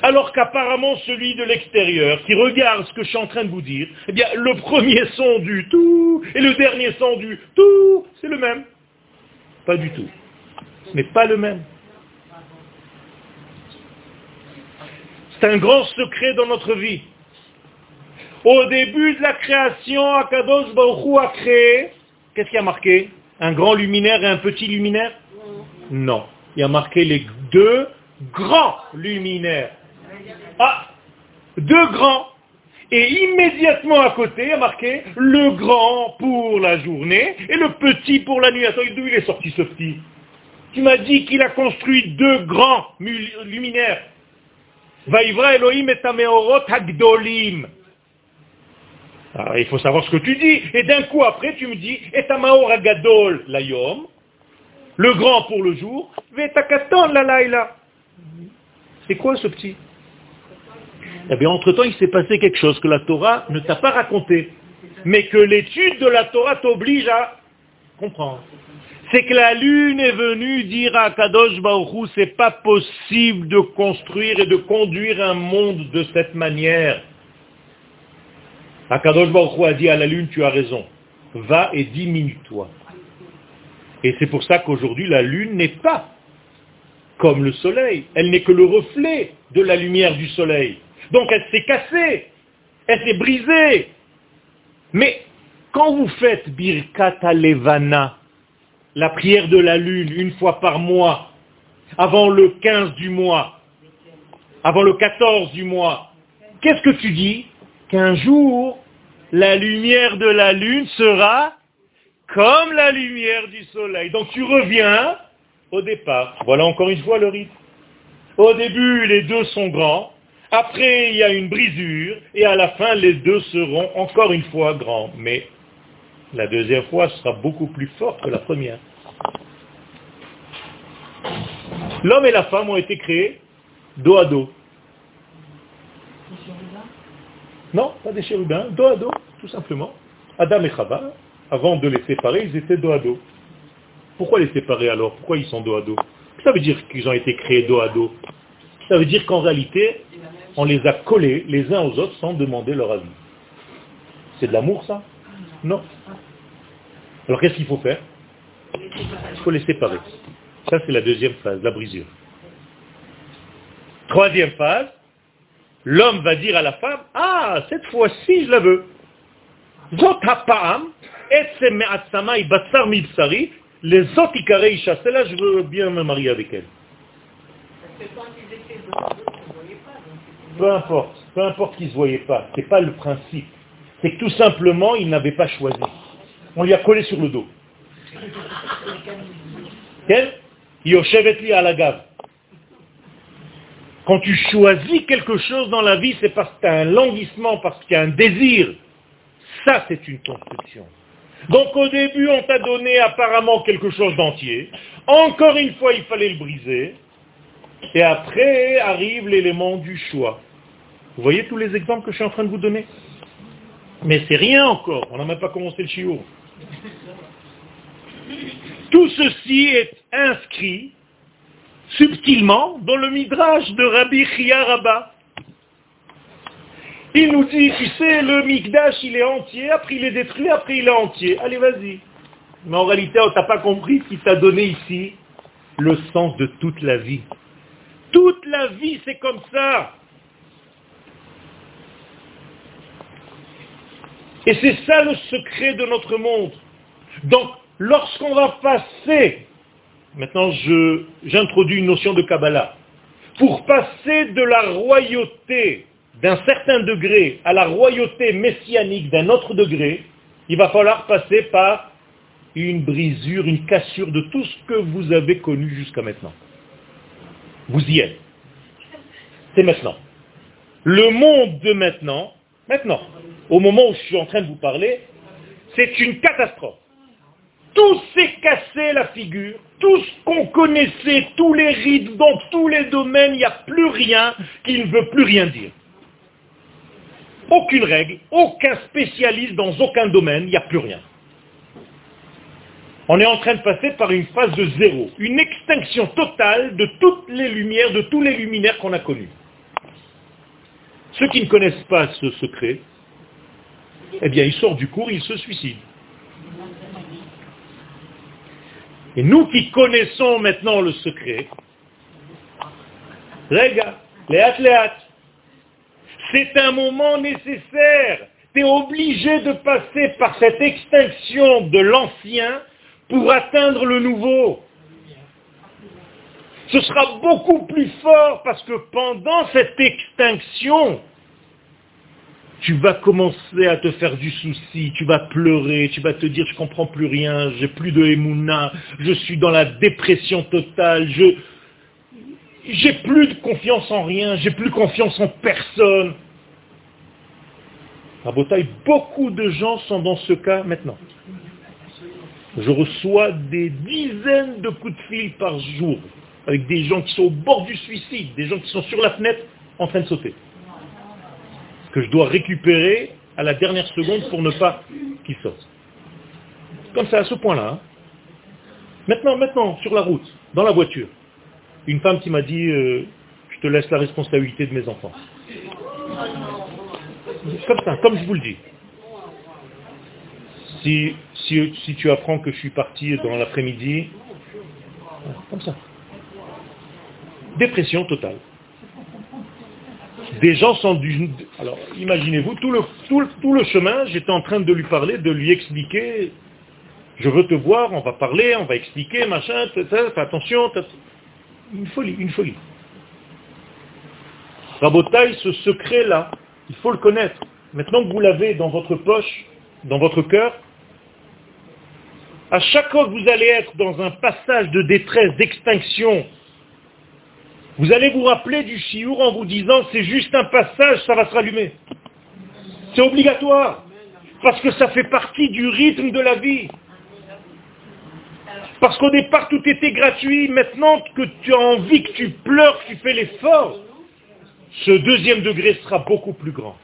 Alors qu'apparemment celui de l'extérieur, qui regarde ce que je suis en train de vous dire, eh bien le premier son du tout et le dernier son du tout, c'est le même. Pas du tout. N'est pas le même. C'est un grand secret dans notre vie. Au début de la création, Akadosh Baruch a créé, qu'est-ce qui a marqué? Un grand luminaire et un petit luminaire? Non. Il a marqué les deux grands luminaires. Ah Deux grands. Et immédiatement à côté, a marqué le grand pour la journée et le petit pour la nuit. Attends, d'où il est sorti ce petit? Tu m'as dit qu'il a construit deux grands luminaires. Vaivra Elohim et Hagdolim. Alors, il faut savoir ce que tu dis. Et d'un coup après, tu me dis, et Agadol Layom, le grand pour le jour, Vetakaton la laila. C'est quoi ce petit? Eh bien, entre-temps, il s'est passé quelque chose que la Torah ne t'a pas raconté, mais que l'étude de la Torah t'oblige à comprendre. C'est que la lune est venue dire à Kadosh Baruch c'est pas possible de construire et de conduire un monde de cette manière. Akadosh Baruch a dit à la lune, tu as raison, va et diminue-toi. Et c'est pour ça qu'aujourd'hui la lune n'est pas comme le soleil, elle n'est que le reflet de la lumière du soleil. Donc elle s'est cassée, elle s'est brisée. Mais quand vous faites Birkat Levana, la prière de la lune une fois par mois, avant le 15 du mois, avant le 14 du mois, qu'est-ce que tu dis? Qu'un jour, la lumière de la lune sera comme la lumière du soleil. Donc tu reviens au départ. Voilà encore une fois le rythme. Au début, les deux sont grands. Après, il y a une brisure. Et à la fin, les deux seront encore une fois grands. Mais la deuxième fois sera beaucoup plus forte que la première. L'homme et la femme ont été créés dos à dos. Non, pas des chérubins, dos à dos, tout simplement. Adam et Chava, avant de les séparer, ils étaient dos à dos. Pourquoi les séparer alors? Pourquoi ils sont dos à dos? Ça veut dire qu'ils ont été créés dos à dos. Ça veut dire qu'en réalité, on les a collés les uns aux autres sans demander leur avis. C'est de l'amour ça? Non. Alors qu'est-ce qu'il faut faire? Il faut les séparer. Ça c'est la deuxième phase, la brisure. Troisième phase, l'homme va dire à la femme, ah, cette fois-ci, je la veux. Les autres je veux bien me marier avec elle. Peu importe, peu importe qu'ils ne se voyaient pas, ce n'est pas le principe. C'est que tout simplement, ils n'avaient pas choisi. On lui a collé sur le dos. Quel? À la gave. Quand tu choisis quelque chose dans la vie, c'est parce que tu as un languissement, parce qu'il y a un désir. Ça, c'est une construction. Donc au début, on t'a donné apparemment quelque chose d'entier. Encore une fois, il fallait le briser. Et après arrive l'élément du choix. Vous voyez tous les exemples que je suis en train de vous donner? Mais c'est rien encore. On n'a même pas commencé le chiot. Tout ceci est inscrit subtilement dans le midrash de Rabbi Chia Rabba. Il nous dit, tu sais, le Mikdash, il est entier, après il est détruit, après il est entier. Allez, vas-y. Mais en réalité, on t'a pas compris qu'il t'a donné ici le sens de toute la vie. Toute la vie, c'est comme ça. Et c'est ça le secret de notre monde. Donc, lorsqu'on va passer Maintenant, j'introduis une notion de Kabbalah. Pour passer de la royauté d'un certain degré à la royauté messianique d'un autre degré, il va falloir passer par une brisure, une cassure de tout ce que vous avez connu jusqu'à maintenant. Vous y êtes. C'est maintenant. Le monde de maintenant, maintenant, au moment où je suis en train de vous parler, c'est une catastrophe. Tout s'est cassé la figure tout ce qu'on connaissait, tous les rites, dans tous les domaines, il n'y a plus rien qui ne veut plus rien dire. Aucune règle, aucun spécialiste dans aucun domaine, il n'y a plus rien. On est en train de passer par une phase de zéro, une extinction totale de toutes les lumières, de tous les luminaires qu'on a connus. Ceux qui ne connaissent pas ce secret, eh bien, ils sortent du cours, ils se suicident. Et nous qui connaissons maintenant le secret, Rega, léat léat, c'est un moment nécessaire. Tu obligé de passer par cette extinction de l'ancien pour atteindre le nouveau. Ce sera beaucoup plus fort parce que pendant cette extinction, tu vas commencer à te faire du souci, tu vas pleurer, tu vas te dire je comprends plus rien, j'ai plus de émouna, je suis dans la dépression totale, je j'ai plus de confiance en rien, j'ai plus confiance en personne. À Botaï, beaucoup de gens sont dans ce cas maintenant. Je reçois des dizaines de coups de fil par jour avec des gens qui sont au bord du suicide, des gens qui sont sur la fenêtre en train de sauter. Que je dois récupérer à la dernière seconde pour ne pas qu'ils sautent. Comme ça, à ce point-là. Hein. Maintenant, maintenant, sur la route, dans la voiture, une femme qui m'a dit, euh, je te laisse la responsabilité de mes enfants. Comme ça, comme je vous le dis. Si, si, tu apprends que je suis parti dans l'après-midi, comme ça. Dépression totale. Des gens sont du... Alors, imaginez-vous, tout le, tout, le chemin, j'étais en train de lui parler, de lui expliquer, je veux te voir, on va parler, on va expliquer, machin, attention, une folie, une folie. Rabotaille, ce secret-là, il faut le connaître. Maintenant que vous l'avez dans votre poche, dans votre cœur, à chaque fois que vous allez être dans un passage de détresse, d'extinction, vous allez vous rappeler du chiour en vous disant c'est juste un passage, ça va se rallumer. C'est obligatoire. Parce que ça fait partie du rythme de la vie. Parce qu'au départ tout était gratuit. Maintenant que tu as envie, que tu pleures, que tu fais l'effort, ce deuxième degré sera beaucoup plus grand.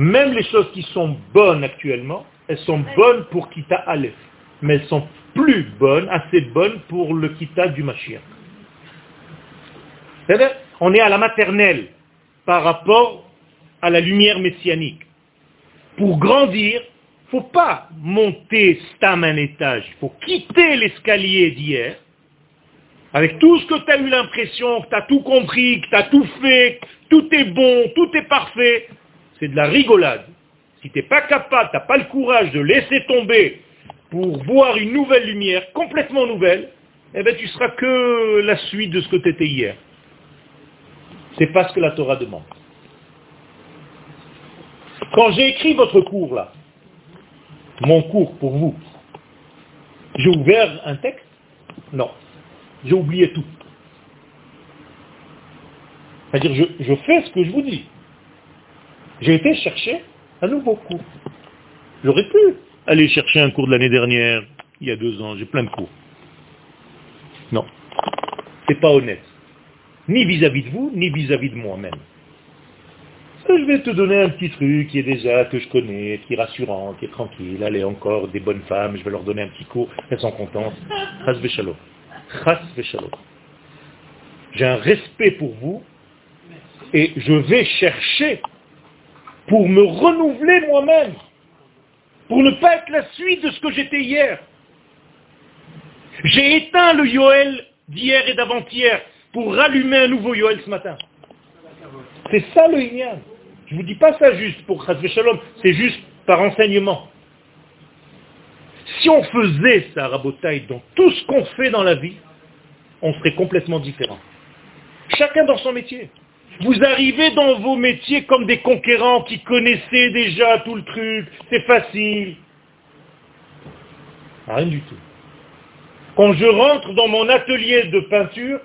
Même les choses qui sont bonnes actuellement, elles sont bonnes pour Kita Aleph. Mais elles sont plus bonne, assez bonne pour le kita du Mashiach. On est à la maternelle par rapport à la lumière messianique. Pour grandir, il ne faut pas monter stam un étage, il faut quitter l'escalier d'hier, avec tout ce que tu as eu l'impression, que tu as tout compris, que tu as tout fait, tout est bon, tout est parfait. C'est de la rigolade. Si tu n'es pas capable, tu n'as pas le courage de laisser tomber pour voir une nouvelle lumière, complètement nouvelle, eh bien tu seras que la suite de ce que tu étais hier. C'est pas ce que la Torah demande. Quand j'ai écrit votre cours là, mon cours pour vous, j'ai ouvert un texte? Non. J'ai oublié tout. C'est-à-dire, je, je, fais ce que je vous dis. J'ai été chercher un nouveau cours. J'aurais pu Allez chercher un cours de l'année dernière, il y a deux ans, j'ai plein de cours. Non. C'est pas honnête. Ni vis-à-vis de vous, ni vis-à-vis de moi-même. Je vais te donner un petit truc qui est déjà, que je connais, qui est rassurant, qui est tranquille. Allez, encore des bonnes femmes, je vais leur donner un petit cours, elles sont contentes. Chas v'shalom. Chas. J'ai un respect pour vous et je vais chercher pour me renouveler moi-même pour ne pas être la suite de ce que j'étais hier. J'ai éteint le Yoel d'hier et d'avant-hier pour rallumer un nouveau Yoel ce matin. C'est ça le Inyan. Je ne vous dis pas ça juste pour Chazve Shalom, c'est juste par enseignement. Si on faisait ça, Rabotaï, dans tout ce qu'on fait dans la vie, on serait complètement différent. Chacun dans son métier. Vous arrivez dans vos métiers comme des conquérants qui connaissaient déjà tout le truc, c'est facile. Rien du tout. Quand je rentre dans mon atelier de peinture,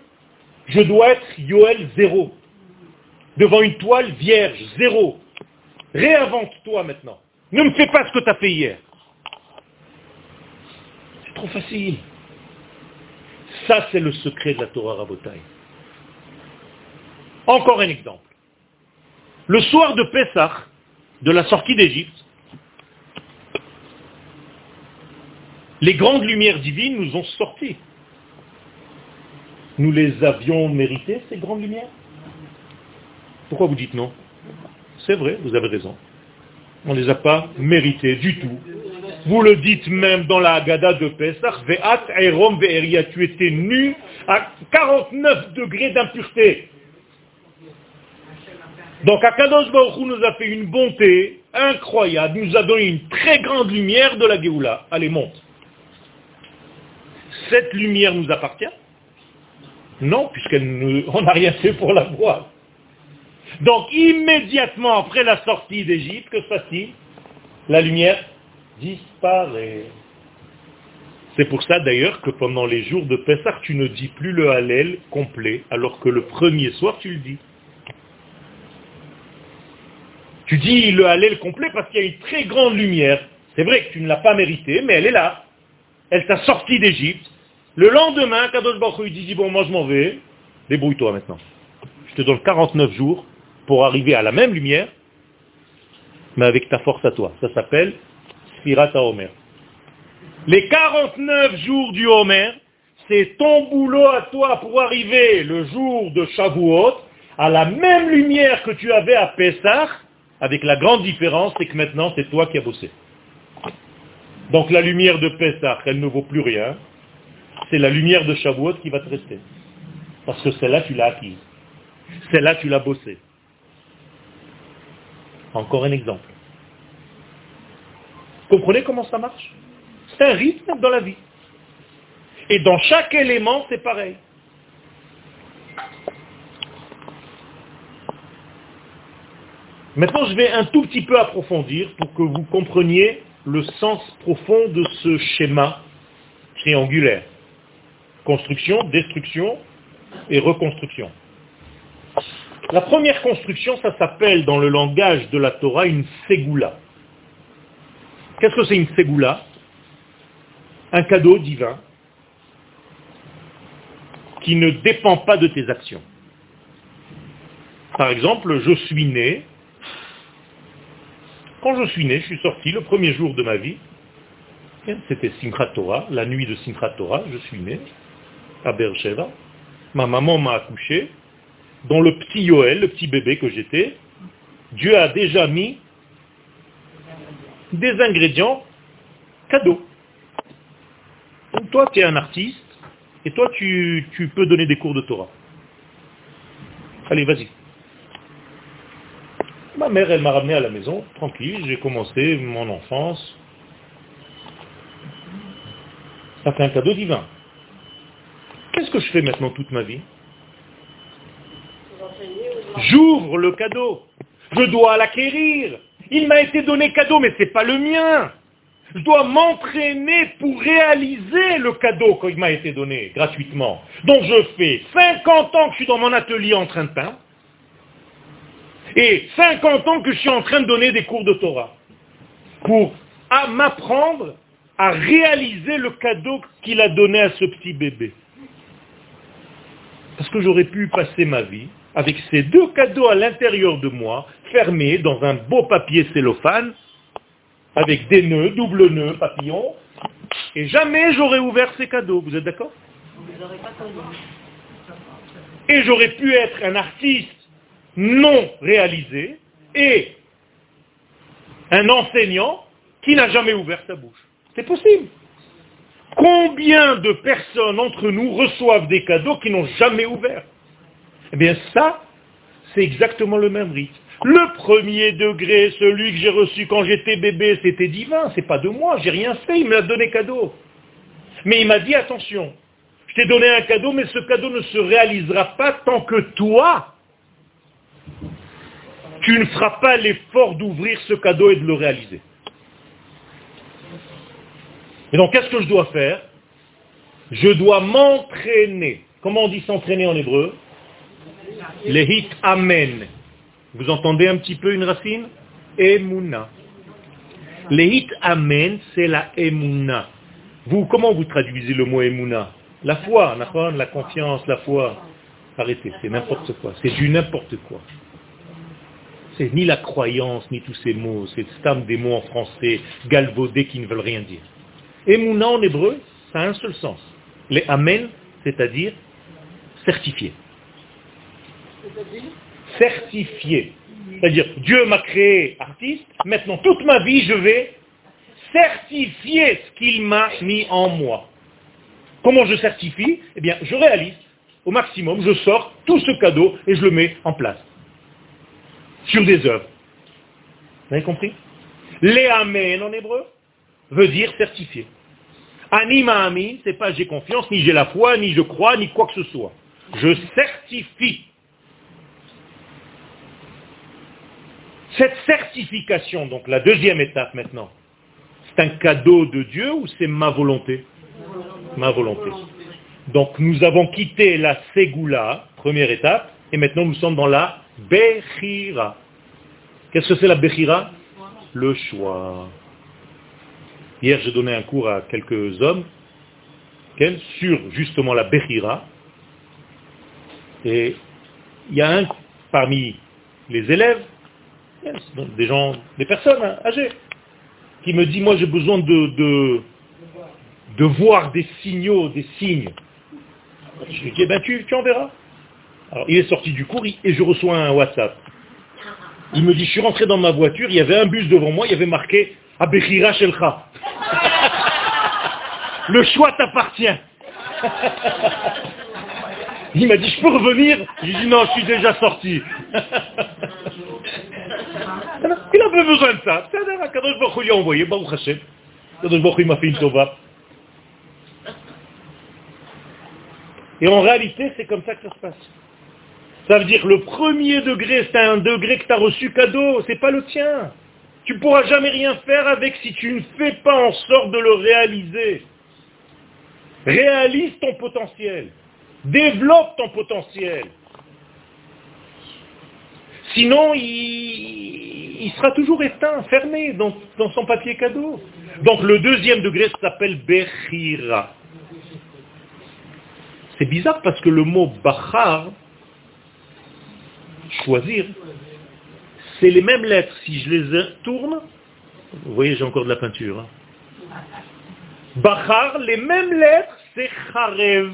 je dois être Yoel zéro. Devant une toile vierge, zéro. Réinvente-toi maintenant. Ne me fais pas ce que tu as fait hier. C'est trop facile. Ça, c'est le secret de la Torah Rabotai. Encore un exemple. Le soir de Pessah, de la sortie d'Égypte, les grandes lumières divines nous ont sortis. Nous les avions méritées, ces grandes lumières? Pourquoi vous dites non? C'est vrai, vous avez raison. On ne les a pas méritées du tout. Vous le dites même dans la Haggadah de Pesach, Ve'at Erom Ve'eria, tu étais nu à 49 degrés d'impureté. Donc Akadosh Baruch Hu nous a fait une bonté incroyable, nous a donné une très grande lumière de la Géoula. Allez, monte. Cette lumière nous appartient Non, puisqu'on n'a rien fait pour la voir. Donc immédiatement après la sortie d'Égypte, que se passe-t-il? La lumière disparaît. C'est pour ça d'ailleurs que pendant les jours de Pessah, tu ne dis plus le Hallel complet, alors que le premier soir, tu le dis. Tu dis le Hallel complet parce qu'il y a une très grande lumière. C'est vrai que tu ne l'as pas mérité, mais elle est là. Elle t'a sorti d'Égypte. Le lendemain, Kadosh Baruch dit, bon, moi je m'en vais, débrouille-toi maintenant. Je te donne 49 jours pour arriver à la même lumière, mais avec ta force à toi. Ça s'appelle Spirata Homer. Les 49 jours du Homer, c'est ton boulot à toi pour arriver le jour de Shavuot à la même lumière que tu avais à Pessah, avec la grande différence, c'est que maintenant c'est toi qui as bossé. Donc la lumière de Pessah, elle ne vaut plus rien. C'est la lumière de Shavuot qui va te rester. Parce que celle-là, tu l'as acquise. Celle-là, tu l'as bossé. Encore un exemple. Comprenez comment ça marche? C'est un rythme dans la vie. Et dans chaque élément, c'est pareil. Maintenant, je vais un tout petit peu approfondir pour que vous compreniez le sens profond de ce schéma triangulaire. Construction, destruction et reconstruction. La première construction, ça s'appelle dans le langage de la Torah une ségoula. Qu'est-ce que c'est une ségoula? Un cadeau divin qui ne dépend pas de tes actions. Par exemple, je suis né. Quand je suis né, je suis sorti le premier jour de ma vie. C'était Simchat Torah, la nuit de Simchat Torah, je suis né à Beersheba. Ma maman m'a accouché, dans le petit Yoel, le petit bébé que j'étais, Dieu a déjà mis des ingrédients cadeaux. Donc toi, tu es un artiste, et toi, tu peux donner des cours de Torah. Allez, vas-y. Ma mère, elle m'a ramené à la maison, tranquille, j'ai commencé mon enfance. Ça fait un cadeau divin. Qu'est-ce que je fais maintenant toute ma vie? J'ouvre le cadeau. Je dois l'acquérir. Il m'a été donné cadeau, mais ce n'est pas le mien. Je dois m'entraîner pour réaliser le cadeau qu'il m'a été donné gratuitement. Donc je fais 50 ans que je suis dans mon atelier en train de peindre. Et 50 ans que je suis en train de donner des cours de Torah. Pour m'apprendre à réaliser le cadeau qu'il a donné à ce petit bébé. Parce que j'aurais pu passer ma vie avec ces deux cadeaux à l'intérieur de moi, fermés dans un beau papier cellophane, avec des nœuds, double nœuds, papillons, et jamais j'aurais ouvert ces cadeaux. Vous êtes d'accord? Et j'aurais pu être un artiste non réalisé et un enseignant qui n'a jamais ouvert sa bouche. C'est possible. Combien de personnes entre nous reçoivent des cadeaux qui n'ont jamais ouvert Eh bien ça, c'est exactement le même rythme. Le premier degré, celui que j'ai reçu quand j'étais bébé, c'était divin, c'est pas de moi, j'ai rien fait, il me l'a donné cadeau. Mais il m'a dit attention, je t'ai donné un cadeau, mais ce cadeau ne se réalisera pas tant que toi, tu ne feras pas l'effort d'ouvrir ce cadeau et de le réaliser. Et donc, qu'est-ce que je dois faire? Je dois m'entraîner. Comment on dit s'entraîner en hébreu? Hit amen. Vous entendez un petit peu une racine? Emuna. hit amen, c'est la emuna. Vous, comment vous traduisez le mot emuna? La foi, la confiance, la foi. Arrêtez, c'est n'importe quoi. C'est du n'importe quoi. C'est ni la croyance, ni tous ces mots. C'est des mots en français galvaudés qui ne veulent rien dire. Emouna en hébreu, ça a un seul sens. Les amen, c'est-à-dire certifié. Certifié. C'est-à-dire, Dieu m'a créé artiste, maintenant toute ma vie, je vais certifier ce qu'il m'a mis en moi. Comment je certifie? Eh bien, je réalise au maximum, je sors tout ce cadeau et je le mets en place. Sur des œuvres. Vous avez compris? Léamen en hébreu veut dire certifié. Anima ami, c'est pas j'ai confiance, ni j'ai la foi, ni je crois, ni quoi que ce soit. Je certifie. Cette certification, donc la deuxième étape maintenant, c'est un cadeau de Dieu ou c'est ma volonté? Ma volonté. Donc nous avons quitté la Ségoula, première étape, et maintenant nous sommes dans la Bechira. Qu'est-ce que c'est la Bechira Le choix. Hier, j'ai donné un cours à quelques hommes sur justement la Bechira. Et il y a un parmi les élèves, des gens, des personnes hein, âgées, qui me dit, moi j'ai besoin de, voir des signaux, des signes. Je lui dis, eh ben tu en verras. Alors il est sorti du cours et je reçois un WhatsApp. Il me dit, je suis rentré dans ma voiture, il y avait un bus devant moi, il y avait marqué Abechira Shelcha. Le choix t'appartient. Il m'a dit, je peux revenir J'ai dit, non, je suis déjà sorti. Il avait besoin de ça. Et en réalité, c'est comme ça que ça se passe. Ça veut dire le premier degré, c'est un degré que tu as reçu cadeau, c'est pas le tien. Tu ne pourras jamais rien faire avec si tu ne fais pas en sorte de le réaliser. Réalise ton potentiel. Développe ton potentiel. Sinon, il, sera toujours éteint, fermé dans, dans, son papier cadeau. Donc le deuxième degré s'appelle Bechira. C'est bizarre parce que le mot Bachar, choisir, c'est les mêmes lettres. Si je les tourne, vous voyez, j'ai encore de la peinture. Hein. Bachar, les mêmes lettres, c'est Charev,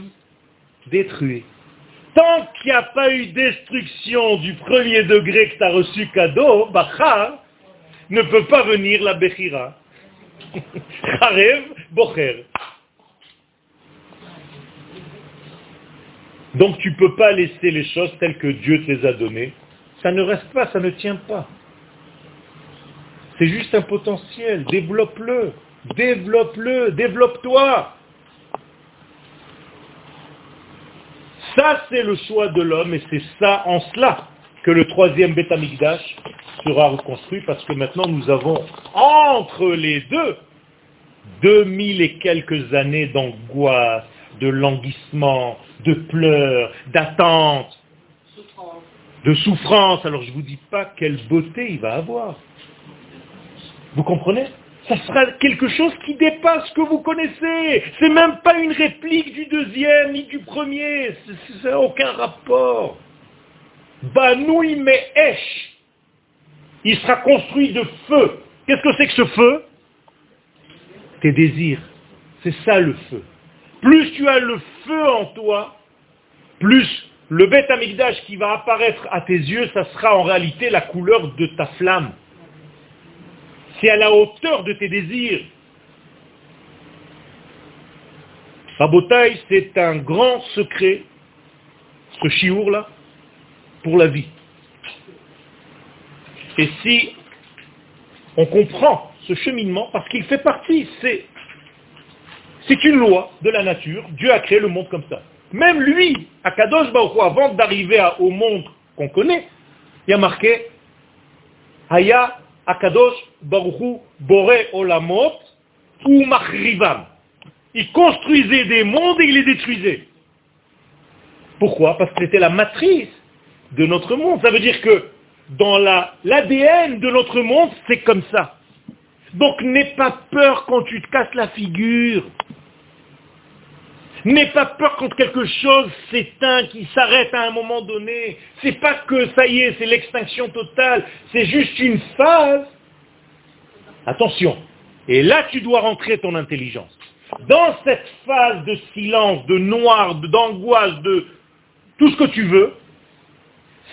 détruit. Tant qu'il n'y a pas eu destruction du premier degré que tu as reçu cadeau, Bachar ne peut pas venir la Bechira. Charev, Bocher. Donc tu ne peux pas laisser les choses telles que Dieu te les a données. Ça ne reste pas, ça ne tient pas. C'est juste un potentiel. Développe-le. Développe-le. Développe-toi. Ça, c'est le choix de l'homme et c'est ça, en cela, que le troisième Betamikdash sera reconstruit parce que maintenant nous avons entre les deux deux mille et quelques années d'angoisse, de languissement, de pleurs, d'attente, de souffrance. Alors je ne vous dis pas quelle beauté il va avoir. Vous comprenez? Ça sera quelque chose qui dépasse ce que vous connaissez. C'est même pas une réplique du deuxième ni du premier. Ça n'a aucun rapport. Banoui Me'esh. Il sera construit de feu. Qu'est-ce que c'est que ce feu? Tes désirs. C'est ça le feu. Plus tu as le feu en toi, plus le bête amigdash qui va apparaître à tes yeux, ça sera en réalité la couleur de ta flamme. C'est à la hauteur de tes désirs. Rabotaï, c'est un grand secret, ce chiour-là, pour la vie. Et si on comprend ce cheminement, parce qu'il fait partie, c'est c'est une loi de la nature. Dieu a créé le monde comme ça. Même lui, à Kadosh avant d'arriver au monde qu'on connaît, il y a marqué Haya Akadosh Baruch Bore Olamot ou Machrivam. Il construisait des mondes et il les détruisait. Pourquoi? Parce que c'était la matrice de notre monde. Ça veut dire que dans l'ADN de notre monde, c'est comme ça. Donc n'aie pas peur quand tu te casses la figure. N'aie pas peur quand quelque chose s'éteint, qui s'arrête à un moment donné. C'est pas que ça y est, c'est l'extinction totale. C'est juste une phase. Attention. Et là, tu dois rentrer ton intelligence. Dans cette phase de silence, de noir, d'angoisse, de tout ce que tu veux,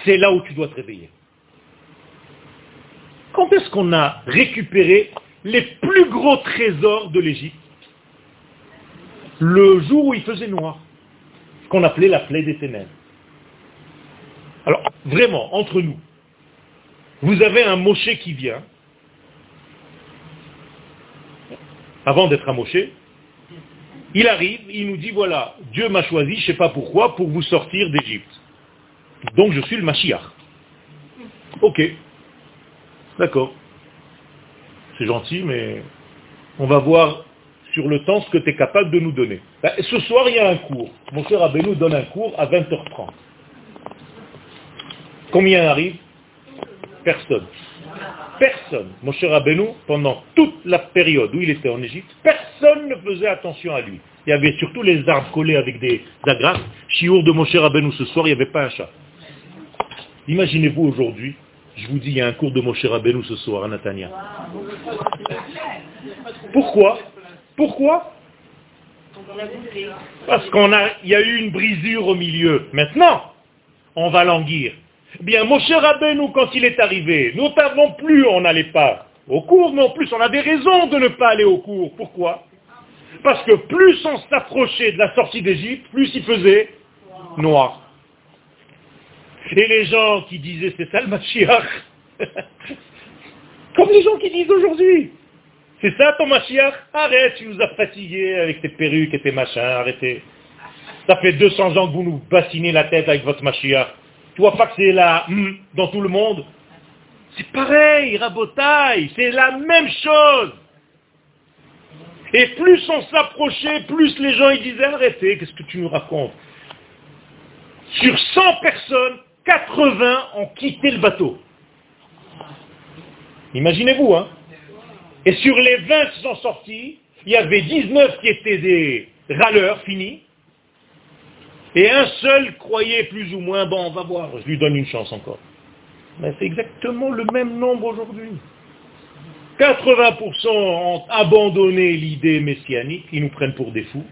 c'est là où tu dois te réveiller. Quand est-ce qu'on a récupéré les plus gros trésors de l'Égypte? Le jour où il faisait noir, ce qu'on appelait la plaie des ténèbres. Alors, vraiment, entre nous, vous avez un Moshe qui vient, avant d'être un Moshe, il arrive, il nous dit, voilà, Dieu m'a choisi, je ne sais pas pourquoi, pour vous sortir d'Égypte. Donc je suis le Mashiach. Ok. D'accord. C'est gentil, mais on va voir sur le temps ce que tu es capable de nous donner. Ben, ce soir, il y a un cours. Mon cher Abelou donne un cours à 20h30. Combien arrive? Personne. Personne. Mon cher Abelou, pendant toute la période où il était en Égypte, personne ne faisait attention à lui. Il y avait surtout les arbres collés avec des agrafes. Chiour de mon cher Abelou ce soir, il n'y avait pas un chat. Imaginez-vous aujourd'hui, je vous dis, il y a un cours de Moshe Rabbeinu ce soir à Natania. Pourquoi? Pourquoi Parce qu'on a, il y a eu une brisure au milieu. Maintenant, on va languir. Eh bien, Moshe Rabbeinu, quand il est arrivé, nous non plus, on n'allait pas au cours, mais en plus, on a des raisons de ne pas aller au cours. Pourquoi? Parce que plus on s'approchait de la sortie d'Égypte, plus il faisait noir. Et les gens qui disaient c'est ça le comme les gens qui disent aujourd'hui, c'est ça ton Mashiach Arrête, tu nous as fatigués avec tes perruques et tes machins, arrêtez. Ça fait 200 ans que vous nous bassinez la tête avec votre Mashiach. Tu vois pas que c'est là, hmm, dans tout le monde? C'est pareil, rabotaille, c'est la même chose. Et plus on s'approchait, plus les gens ils disaient arrêtez, qu'est-ce que tu nous racontes? Sur 100 personnes, 80 ont quitté le bateau. Imaginez-vous, hein Et sur les 20 qui sont sortis, il y avait 19 qui étaient des râleurs finis, et un seul croyait plus ou moins, bon, on va voir, je lui donne une chance encore. Mais c'est exactement le même nombre aujourd'hui. 80% ont abandonné l'idée messianique, ils nous prennent pour des fous.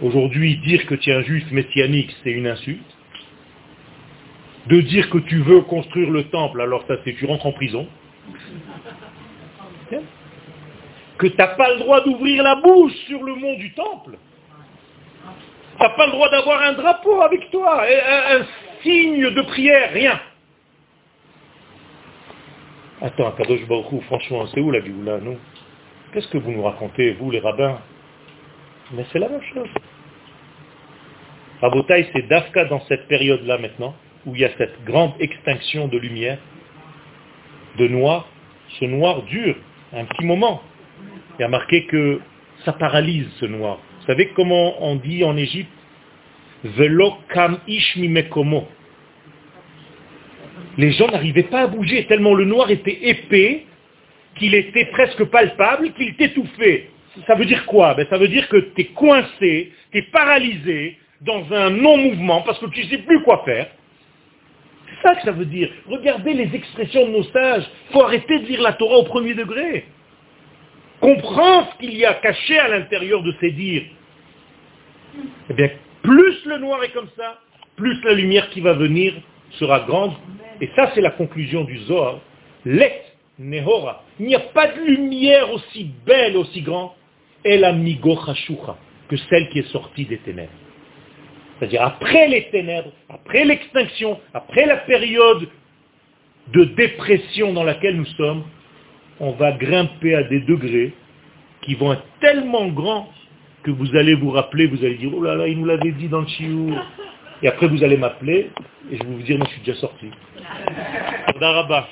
Aujourd'hui, dire que tu es un juif messianique, c'est une insulte de dire que tu veux construire le temple, alors ça c'est tu rentres en prison. Que tu n'as pas le droit d'ouvrir la bouche sur le mont du temple. Tu n'as pas le droit d'avoir un drapeau avec toi, un, signe de prière, rien. Attends, Kadosh Baruch franchement, c'est où la là, nous Qu'est-ce que vous nous racontez, vous les rabbins? Mais c'est la même chose. Rabotaï, c'est Dafka dans cette période-là maintenant, où il y a cette grande extinction de lumière, de noir, ce noir dure un petit moment. Il y a marqué que ça paralyse ce noir. Vous savez comment on dit en Égypte Les gens n'arrivaient pas à bouger tellement le noir était épais qu'il était presque palpable, qu'il t'étouffait. Ça veut dire quoi? Ben, Ça veut dire que tu es coincé, tu es paralysé dans un non-mouvement parce que tu ne sais plus quoi faire ça que ça veut dire. Regardez les expressions de nos sages. Il faut arrêter de lire la Torah au premier degré. Comprends ce qu'il y a caché à l'intérieur de ces dires. Eh bien, plus le noir est comme ça, plus la lumière qui va venir sera grande. Et ça, c'est la conclusion du Zohar. Let nehora. Il n'y a pas de lumière aussi belle, aussi grande, el amigo que celle qui est sortie des ténèbres. C'est-à-dire après les ténèbres, après l'extinction, après la période de dépression dans laquelle nous sommes, on va grimper à des degrés qui vont être tellement grands que vous allez vous rappeler, vous allez dire, oh là là, il nous l'avait dit dans le chiou. Et après vous allez m'appeler et je vais vous dire, moi je suis déjà sorti. Daraba.